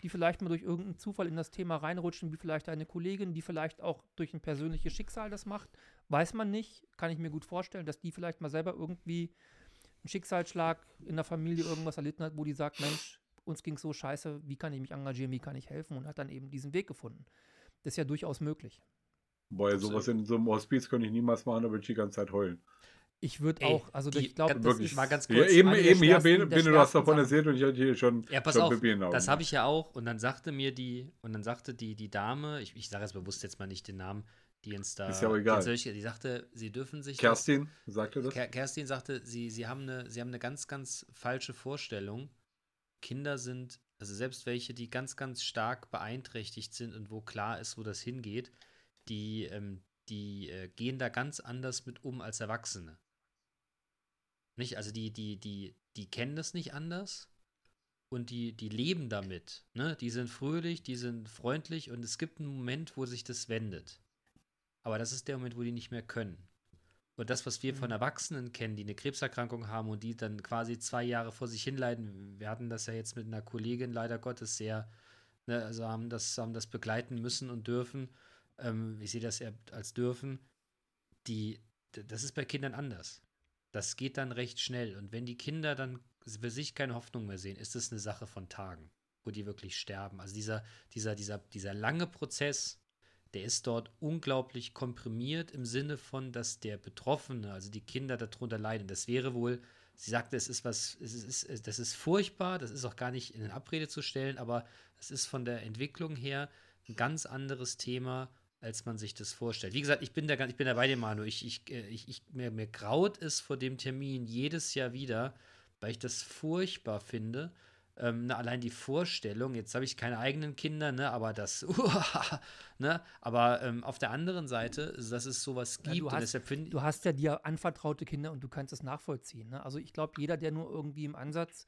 die vielleicht mal durch irgendeinen Zufall in das Thema reinrutschen, wie vielleicht eine Kollegin, die vielleicht auch durch ein persönliches Schicksal das macht. Weiß man nicht, kann ich mir gut vorstellen, dass die vielleicht mal selber irgendwie einen Schicksalsschlag in der Familie irgendwas erlitten hat, wo die sagt, Mensch, uns ging so scheiße, wie kann ich mich engagieren, wie kann ich helfen und hat dann eben diesen Weg gefunden. Das ist ja durchaus möglich. Boah, sowas in so einem Hospiz könnte ich niemals machen, da würde ich die ganze Zeit heulen. Ich würde auch, also die- ich glaube, das wirklich ist mal ganz Ja, kurz. eben, eben hier, der Bene, du hast davon erzählt und ich hatte hier schon, Ja, pass schon auf, Pipi in den Augen. das habe ich ja auch. Und dann sagte mir die, und dann sagte die, die Dame, ich, ich sage jetzt bewusst jetzt mal nicht den Namen, die uns da. Ist ja auch egal. die solche- Die sagte, sie dürfen sich. Kerstin, sagte das? Ker Kerstin sagte, sie, sie, haben eine, sie haben eine ganz, ganz falsche Vorstellung. Kinder sind, also selbst welche, die ganz, ganz stark beeinträchtigt sind und wo klar ist, wo das hingeht, die, ähm, die äh, gehen da ganz anders mit um als Erwachsene. Nicht? Also die, die, die, die kennen das nicht anders und die, die leben damit. Ne? Die sind fröhlich, die sind freundlich und es gibt einen Moment, wo sich das wendet. Aber das ist der Moment, wo die nicht mehr können. Und das, was wir von Mhm. Erwachsenen kennen, die eine Krebserkrankung haben und die dann quasi zwei Jahre vor sich hinleiden, wir hatten das ja jetzt mit einer Kollegin leider Gottes sehr, ne, also haben das, haben das begleiten müssen und dürfen. Ähm, ich sehe das eher als dürfen. Die, das ist bei Kindern anders. Das geht dann recht schnell. Und wenn die Kinder dann für sich keine Hoffnung mehr sehen, ist es eine Sache von Tagen, wo die wirklich sterben. Also dieser, dieser, dieser, dieser lange Prozess, der ist dort unglaublich komprimiert im Sinne von, dass der Betroffene, also die Kinder darunter leiden. Das wäre wohl, sie sagte, es ist was, es ist, das ist furchtbar, das ist auch gar nicht in Abrede zu stellen, aber es ist von der Entwicklung her ein ganz anderes Thema, als man sich das vorstellt. Wie gesagt, ich bin da, ganz- ich bin da bei dir, Manu. Ich, ich, äh, ich, ich, mir, mir graut es vor dem Termin jedes Jahr wieder, weil ich das furchtbar finde. Ähm, na, allein die Vorstellung, jetzt habe ich keine eigenen Kinder, ne, aber das, ne, aber ähm, auf der anderen Seite, dass es sowas Ja, gibt du und hast- Du hast ja dir anvertraute Kinder und du kannst es nachvollziehen. Ne? Also ich glaube, jeder, der nur irgendwie im Ansatz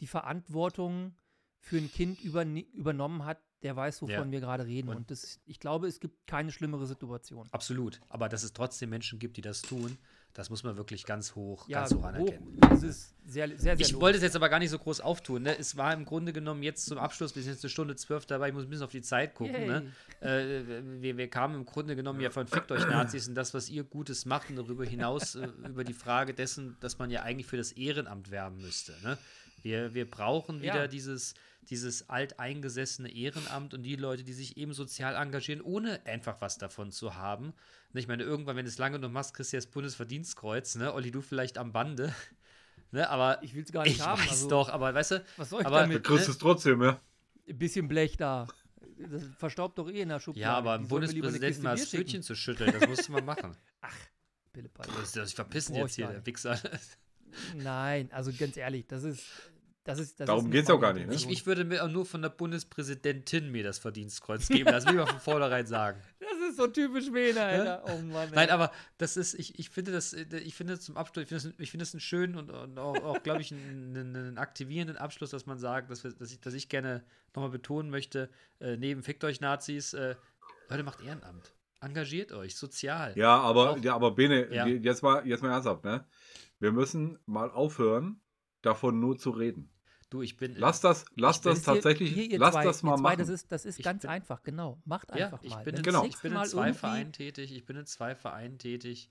die Verantwortung für ein Kind übernommen hat, der weiß, wovon Ja. wir gerade reden. Und- Und, das, ich glaube, es gibt keine schlimmere Situation. absolut, aber dass es trotzdem Menschen gibt, die das tun, das muss man wirklich ganz hoch, Ja, ganz hoch hoch, anerkennen. das ist sehr, sehr, sehr Ich logisch. wollte es jetzt aber gar nicht so groß auftun. Ne? Es war im Grunde genommen jetzt zum Abschluss, wir sind jetzt eine Stunde zwölf dabei, ich muss ein bisschen auf die Zeit gucken. Ne? Äh, wir, wir kamen im Grunde genommen ja von Fickt euch Nazis und das, was ihr Gutes macht und darüber hinaus äh, über die Frage dessen, dass man ja eigentlich für das Ehrenamt werben müsste. Ne? Wir, wir brauchen wieder Ja. dieses, dieses alteingesessene Ehrenamt und die Leute, die sich eben sozial engagieren, ohne einfach was davon zu haben. Ne, Ich meine, irgendwann, wenn du es lange noch machst, kriegst du ja das Bundesverdienstkreuz, ne? Olli, du vielleicht am Bande. Ne, aber Ich will es gar nicht ich haben. weiß also, doch, aber weißt du, Was soll ich aber- Du damit? kriegst ne? es trotzdem, ja. Ein bisschen Blech da. Das verstaubt doch eh in der Schublade. ja, aber im Bundespräsidenten mal das Pfötchen zu schütteln, das musst du mal machen. schicken. Pillepalle. Das verpissen jetzt ich hier, der. Wichser. Nein, also ganz ehrlich, das ist. Das ist, das Darum ist geht's auch gar nicht, ne? Ich, ich würde mir auch nur von der Bundespräsidentin mir das Verdienstkreuz geben. Das will ich mal von vornherein sagen. Das ist so typisch Wiener, Alter. Oh Mann. Nein, aber das ist, ich, ich finde das, ich finde zum Abschluss, ich finde das, ich finde das einen schönen und, und auch, auch glaube ich, einen, einen, einen aktivierenden Abschluss, dass man sagt, dass, wir, dass, ich, dass ich gerne nochmal betonen möchte, äh, neben Fickt euch Nazis, äh, Leute, macht Ehrenamt. Engagiert euch, sozial. Ja, aber, Auch- ja, aber Bene, Ja. jetzt mal, jetzt mal ernsthaft, ne? Wir müssen mal aufhören, davon nur zu reden. Du, ich bin. Lass das, lass das tatsächlich, hier, ihr lass zwei, das mal zwei, machen. Das ist, das ist Ich ganz bin- einfach, genau. Macht Ja, einfach ich mal. bin, in, Genau. ich bin in Mal zwei irgendwie- Vereinen tätig. Ich bin in zwei Vereinen tätig.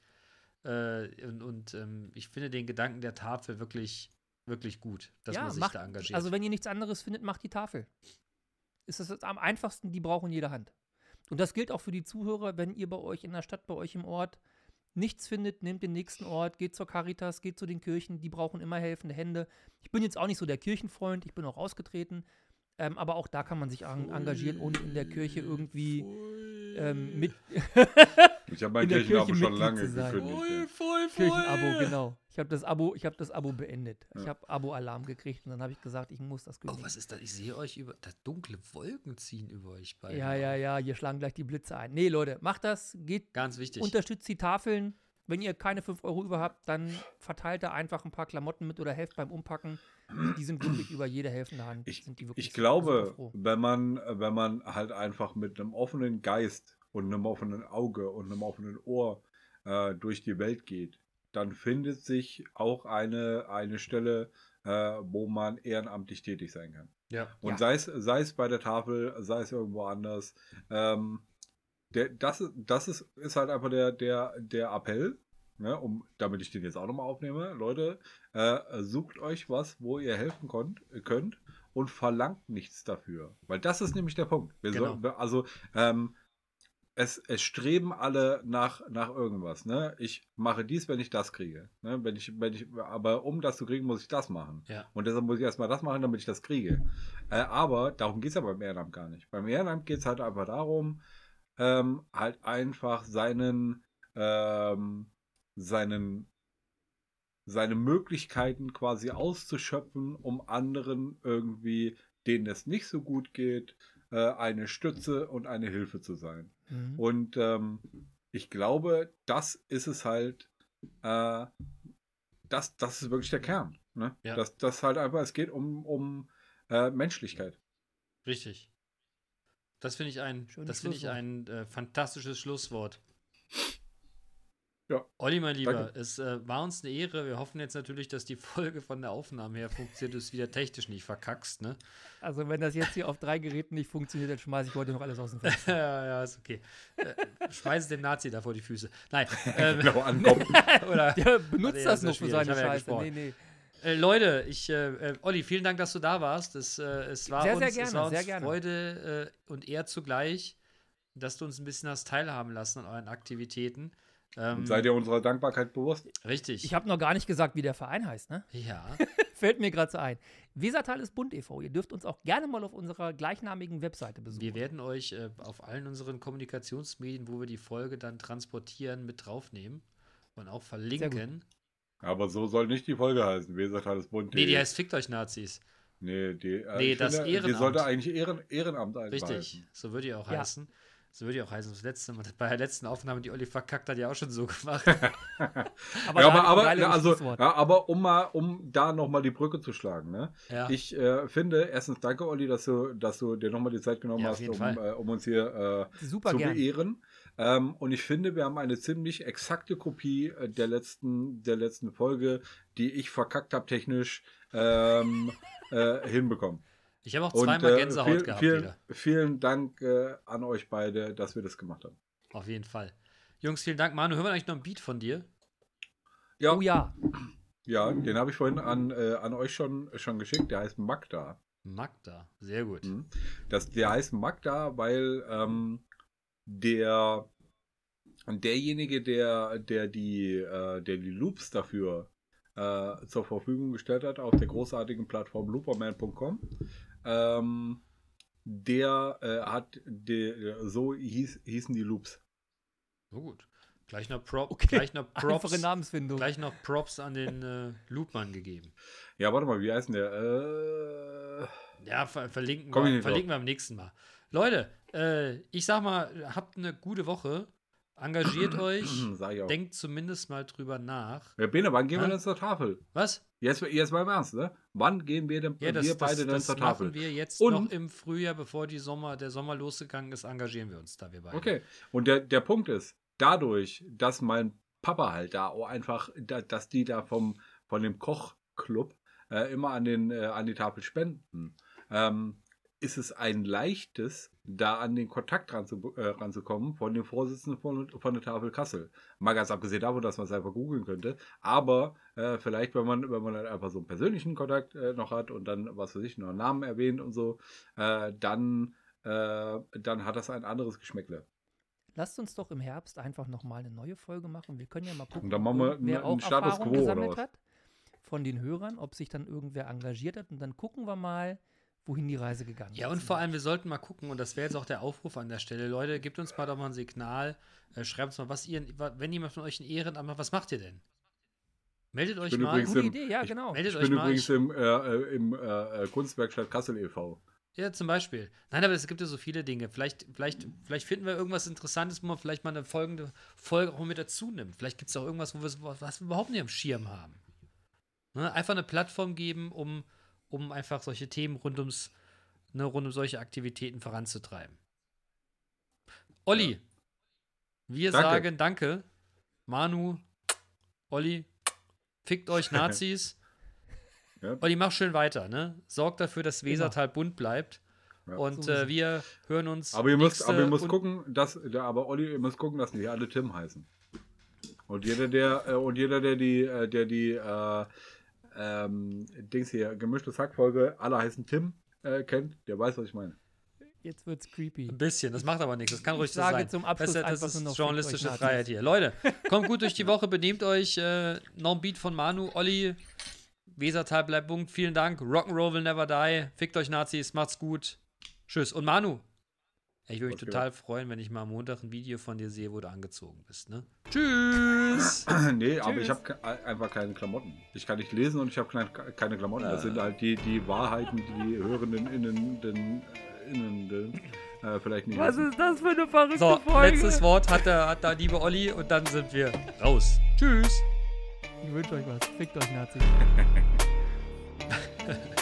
Äh, und und ähm, ich finde den Gedanken der Tafel wirklich, wirklich gut, dass ja, man sich macht, da engagiert. Also wenn ihr nichts anderes findet, macht die Tafel. Ist das am einfachsten, die brauchen jede Hand. Und das gilt auch für die Zuhörer, wenn ihr bei euch in der Stadt, bei euch im Ort nichts findet, nehmt den nächsten Ort, geht zur Caritas, geht zu den Kirchen, die brauchen immer helfende Hände. Ich bin jetzt auch nicht so der Kirchenfreund, ich bin auch ausgetreten, ähm, aber auch da kann man sich en engagieren, ohne in der Kirche irgendwie ähm, mit Ich habe mein in der Kirchenabo Kirche schon lange zu sein. gekündigt. voll, voll, voll. Kirchenabo, genau. Ich habe das Abo, ich habe das Abo beendet. Ich Ja. habe Abo-Alarm gekriegt und dann habe ich gesagt, ich muss das Oh, kündigen. was ist das? Ich sehe euch über. Da dunkle Wolken ziehen über euch beide. ja, ja, ja, hier schlagen gleich die Blitze ein. Nee, Leute, macht das, geht, Ganz wichtig. unterstützt die Tafeln. Wenn ihr keine 5 Euro über habt, dann verteilt da einfach ein paar Klamotten mit oder helft beim Umpacken. Die sind wirklich über jede helfende Hand. Ich, sind die wirklich ich glaube, froh. wenn man, wenn man halt einfach mit einem offenen Geist und einem offenen Auge und einem offenen Ohr äh, durch die Welt geht, dann findet sich auch eine, eine Stelle, äh, wo man ehrenamtlich tätig sein kann. ja. Und Ja. sei, es, sei es bei der Tafel, sei es irgendwo anders. Ähm, der, das ist, das ist, ist halt einfach der, der, der Appell, ne, um, damit ich den jetzt auch nochmal aufnehme. Leute, äh, sucht euch was, wo ihr helfen konnt, könnt und verlangt nichts dafür. Weil das ist nämlich der Punkt. Wir Genau. sollten, also, ähm, es, es streben alle nach, nach irgendwas. Ne? Ich mache dies, wenn ich das kriege. Ne? Wenn ich, wenn ich, aber um das zu kriegen, muss ich das machen. Ja. Und deshalb muss ich erstmal das machen, damit ich das kriege. Äh, aber darum geht es ja beim Ehrenamt gar nicht. Beim Ehrenamt geht es halt einfach darum, ähm, halt einfach seinen, ähm, seinen, seine Möglichkeiten quasi auszuschöpfen, um anderen irgendwie, denen es nicht so gut geht, äh, eine Stütze und eine Hilfe zu sein. Mhm. Und ähm, ich glaube, das ist es halt, äh, das, das ist wirklich der Kern. Ne? Ja. Das, das halt einfach, es geht um, um äh, Menschlichkeit. Richtig. Das finde ich ein, Schönes das finde ich ein äh, fantastisches Schlusswort. Ja. Olli, mein Lieber, Danke. es äh, war uns eine Ehre. Wir hoffen jetzt natürlich, dass die Folge von der Aufnahme her funktioniert, du es wieder technisch nicht verkackst, ne? Also wenn das jetzt hier auf drei Geräten nicht funktioniert, dann schmeiße ich heute noch alles aus dem Fenster. ja, ja, ist okay. Äh, schmeiß den Nazi da vor die Füße. Nein. Ähm, Genau, ankommen. oder, Der benutzt ja, das noch ja für seine ja Scheiße. Nee, nee. Äh, Leute, ich, äh, äh, Olli, vielen Dank, dass du da warst. Es, äh, es war Sehr, uns, sehr es gerne, war uns sehr gerne. Freude äh, und Ehr zugleich, dass du uns ein bisschen hast teilhaben lassen an euren Aktivitäten. Ähm, Seid ihr unserer Dankbarkeit bewusst? richtig. Ich habe noch gar nicht gesagt, wie der Verein heißt, ne? ja, Fällt mir gerade so ein. Wesertal ist Bund e.V. Ihr dürft uns auch gerne mal auf unserer gleichnamigen Webseite besuchen. wir werden euch äh, auf allen unseren Kommunikationsmedien, wo wir die Folge dann transportieren, mit draufnehmen und auch verlinken. Aber so soll nicht die Folge heißen. Wesertal ist bunt. Nee, die heißt Fickt euch Nazis. Nee, die, äh, Nee, das finde, Die Ehrenamt. sollte eigentlich Ehren, Ehrenamt Richtig, heißen. so würde die auch Ja. heißen. So würde die auch heißen. Das letzte Mal, bei der letzten Aufnahme, die Olli verkackt hat, ja auch schon so gemacht. aber, ja, aber, aber, also, ja, aber um mal, um da nochmal die Brücke zu schlagen, ne? ja. Ich äh, finde, erstens danke, Olli, dass du, dass du dir nochmal die Zeit genommen hast, um, äh, um uns hier äh, Super zu gern. beehren. Ähm, und ich finde, wir haben eine ziemlich exakte Kopie äh, der letzten, der letzten Folge, die ich verkackt habe technisch, ähm, äh, hinbekommen. Ich habe auch Und zweimal äh, Gänsehaut viel, gehabt vielen, wieder. vielen Dank äh, an euch beide, dass wir das gemacht haben. Auf jeden Fall. Jungs, vielen Dank. Manu, hören wir eigentlich noch einen Beat von dir? Ja, Oh ja. ja den habe ich vorhin an, äh, an euch schon, schon geschickt. Der heißt Magda. Magda. Sehr gut. Mhm. Das, der heißt Magda, weil ähm, der derjenige, der, der die, äh, der die Loops dafür äh, zur Verfügung gestellt hat auf der großartigen Plattform looperman.com, ähm, der äh, hat die, so hieß, hießen die Loops. So gut. Gleich noch, Prop, Okay. gleich noch Props. Einfache Namensfindung. Gleich noch Props an den äh, Loopmann gegeben. Ja, warte mal, wie heißt denn der? Äh, Ja, ver verlinken, wir, verlinken wir am nächsten Mal. Leute, äh, ich sag mal, habt eine gute Woche. Engagiert euch. Denkt zumindest mal drüber nach. ja, Bene, wann gehen wir denn zur Tafel? Was? Jetzt, jetzt mal im Ernst, ne? Wann gehen wir denn Ja, das, wir das, beide denn das zur machen Tafel? wir jetzt Und- noch im Frühjahr, bevor die Sommer, der Sommer losgegangen ist, engagieren wir uns da, wir beide. Okay. Und der, der Punkt ist, dadurch, dass mein Papa halt da auch einfach, da, dass die da vom, von dem Kochclub äh, immer an, den, äh, an die Tafel spenden, ähm, ist es ein leichtes, da an den Kontakt ranzu, äh, ranzukommen von dem Vorsitzenden von, von der Tafel Kassel. Mal ganz abgesehen davon, dass man es einfach googeln könnte. Aber äh, vielleicht, wenn man, wenn man dann einfach so einen persönlichen Kontakt äh, noch hat und dann, was weiß ich, noch einen Namen erwähnt und so, äh, dann, äh, dann hat das ein anderes Geschmäckle. Lasst uns doch im Herbst einfach nochmal eine neue Folge machen. Wir können ja mal gucken, Und dann machen wir wer einen auch Status Erfahrung quo, gesammelt hat von den Hörern, ob sich dann irgendwer engagiert hat. Und dann gucken wir mal, wohin die Reise gegangen ist. Ja, und vor allem, wir sollten mal gucken, und das wäre jetzt auch der Aufruf an der Stelle, Leute, gebt uns mal doch mal ein Signal, äh, schreibt uns mal, was ihr, wenn jemand von euch ein Ehrenamt macht, was macht ihr denn? Meldet euch mal. Gute im- Idee, ja, ich- genau. Meldet Ich euch bin mal. übrigens im, äh, äh, im äh, äh, Kunstwerkstatt Kassel e.V. Ja, zum Beispiel. Nein, aber es gibt ja so viele Dinge. Vielleicht, vielleicht, vielleicht finden wir irgendwas Interessantes, wo man vielleicht mal eine folgende Folge auch mit dazu nimmt. Vielleicht gibt es auch irgendwas, wo wir was wir überhaupt nicht am Schirm haben. Ne? Einfach eine Plattform geben, um, um einfach solche Themen rund ums, ne, rund um solche Aktivitäten voranzutreiben. Olli, wir Danke. sagen Danke. Manu, Olli, fickt euch Nazis. Ja. Olli, mach schön weiter, ne? Sorgt dafür, dass Wesertal bunt bleibt. Ja. Und äh, wir hören uns. Aber ihr müsst, aber ihr müsst gucken, dass, ja, aber Olli, ihr müsst gucken, dass nicht alle Tim heißen. Und jeder, der, äh, und jeder, der die, äh, der die, äh, ähm, Dings hier, gemischtes Hackfolge, alle heißen Tim, äh, kennt, der weiß, was ich meine. Jetzt wird's creepy. Ein bisschen, das macht aber nichts. Das kann ruhig Ich so sage sein. zum Abschluss das, das einfach nur noch, ist journalistische. Freiheit hier. Leute, kommt gut durch die Woche, benehmt euch. Äh, noch ein Beat von Manu, Olli. Wesertal bleibt bunt. Vielen Dank. Rock'n'Roll will never die. Fickt euch Nazis, macht's gut. Tschüss. Und Manu, ich würde mich total freuen, wenn ich mal am Montag ein Video von dir sehe, wo du angezogen bist. Ne? Tschüss. nee, aber ich Tschüss. habe einfach keine Klamotten. Ich kann nicht lesen und ich habe keine, keine Klamotten. Das sind halt die, die Wahrheiten, die Hörenden innen, den, äh, innen, den, äh, vielleicht nicht Was wissen. ist das für eine verrückte So, Folge? letztes Wort hat der, hat der liebe Olli und dann sind wir raus. Tschüss. Ich wünsche euch was. Fickt euch Nazis.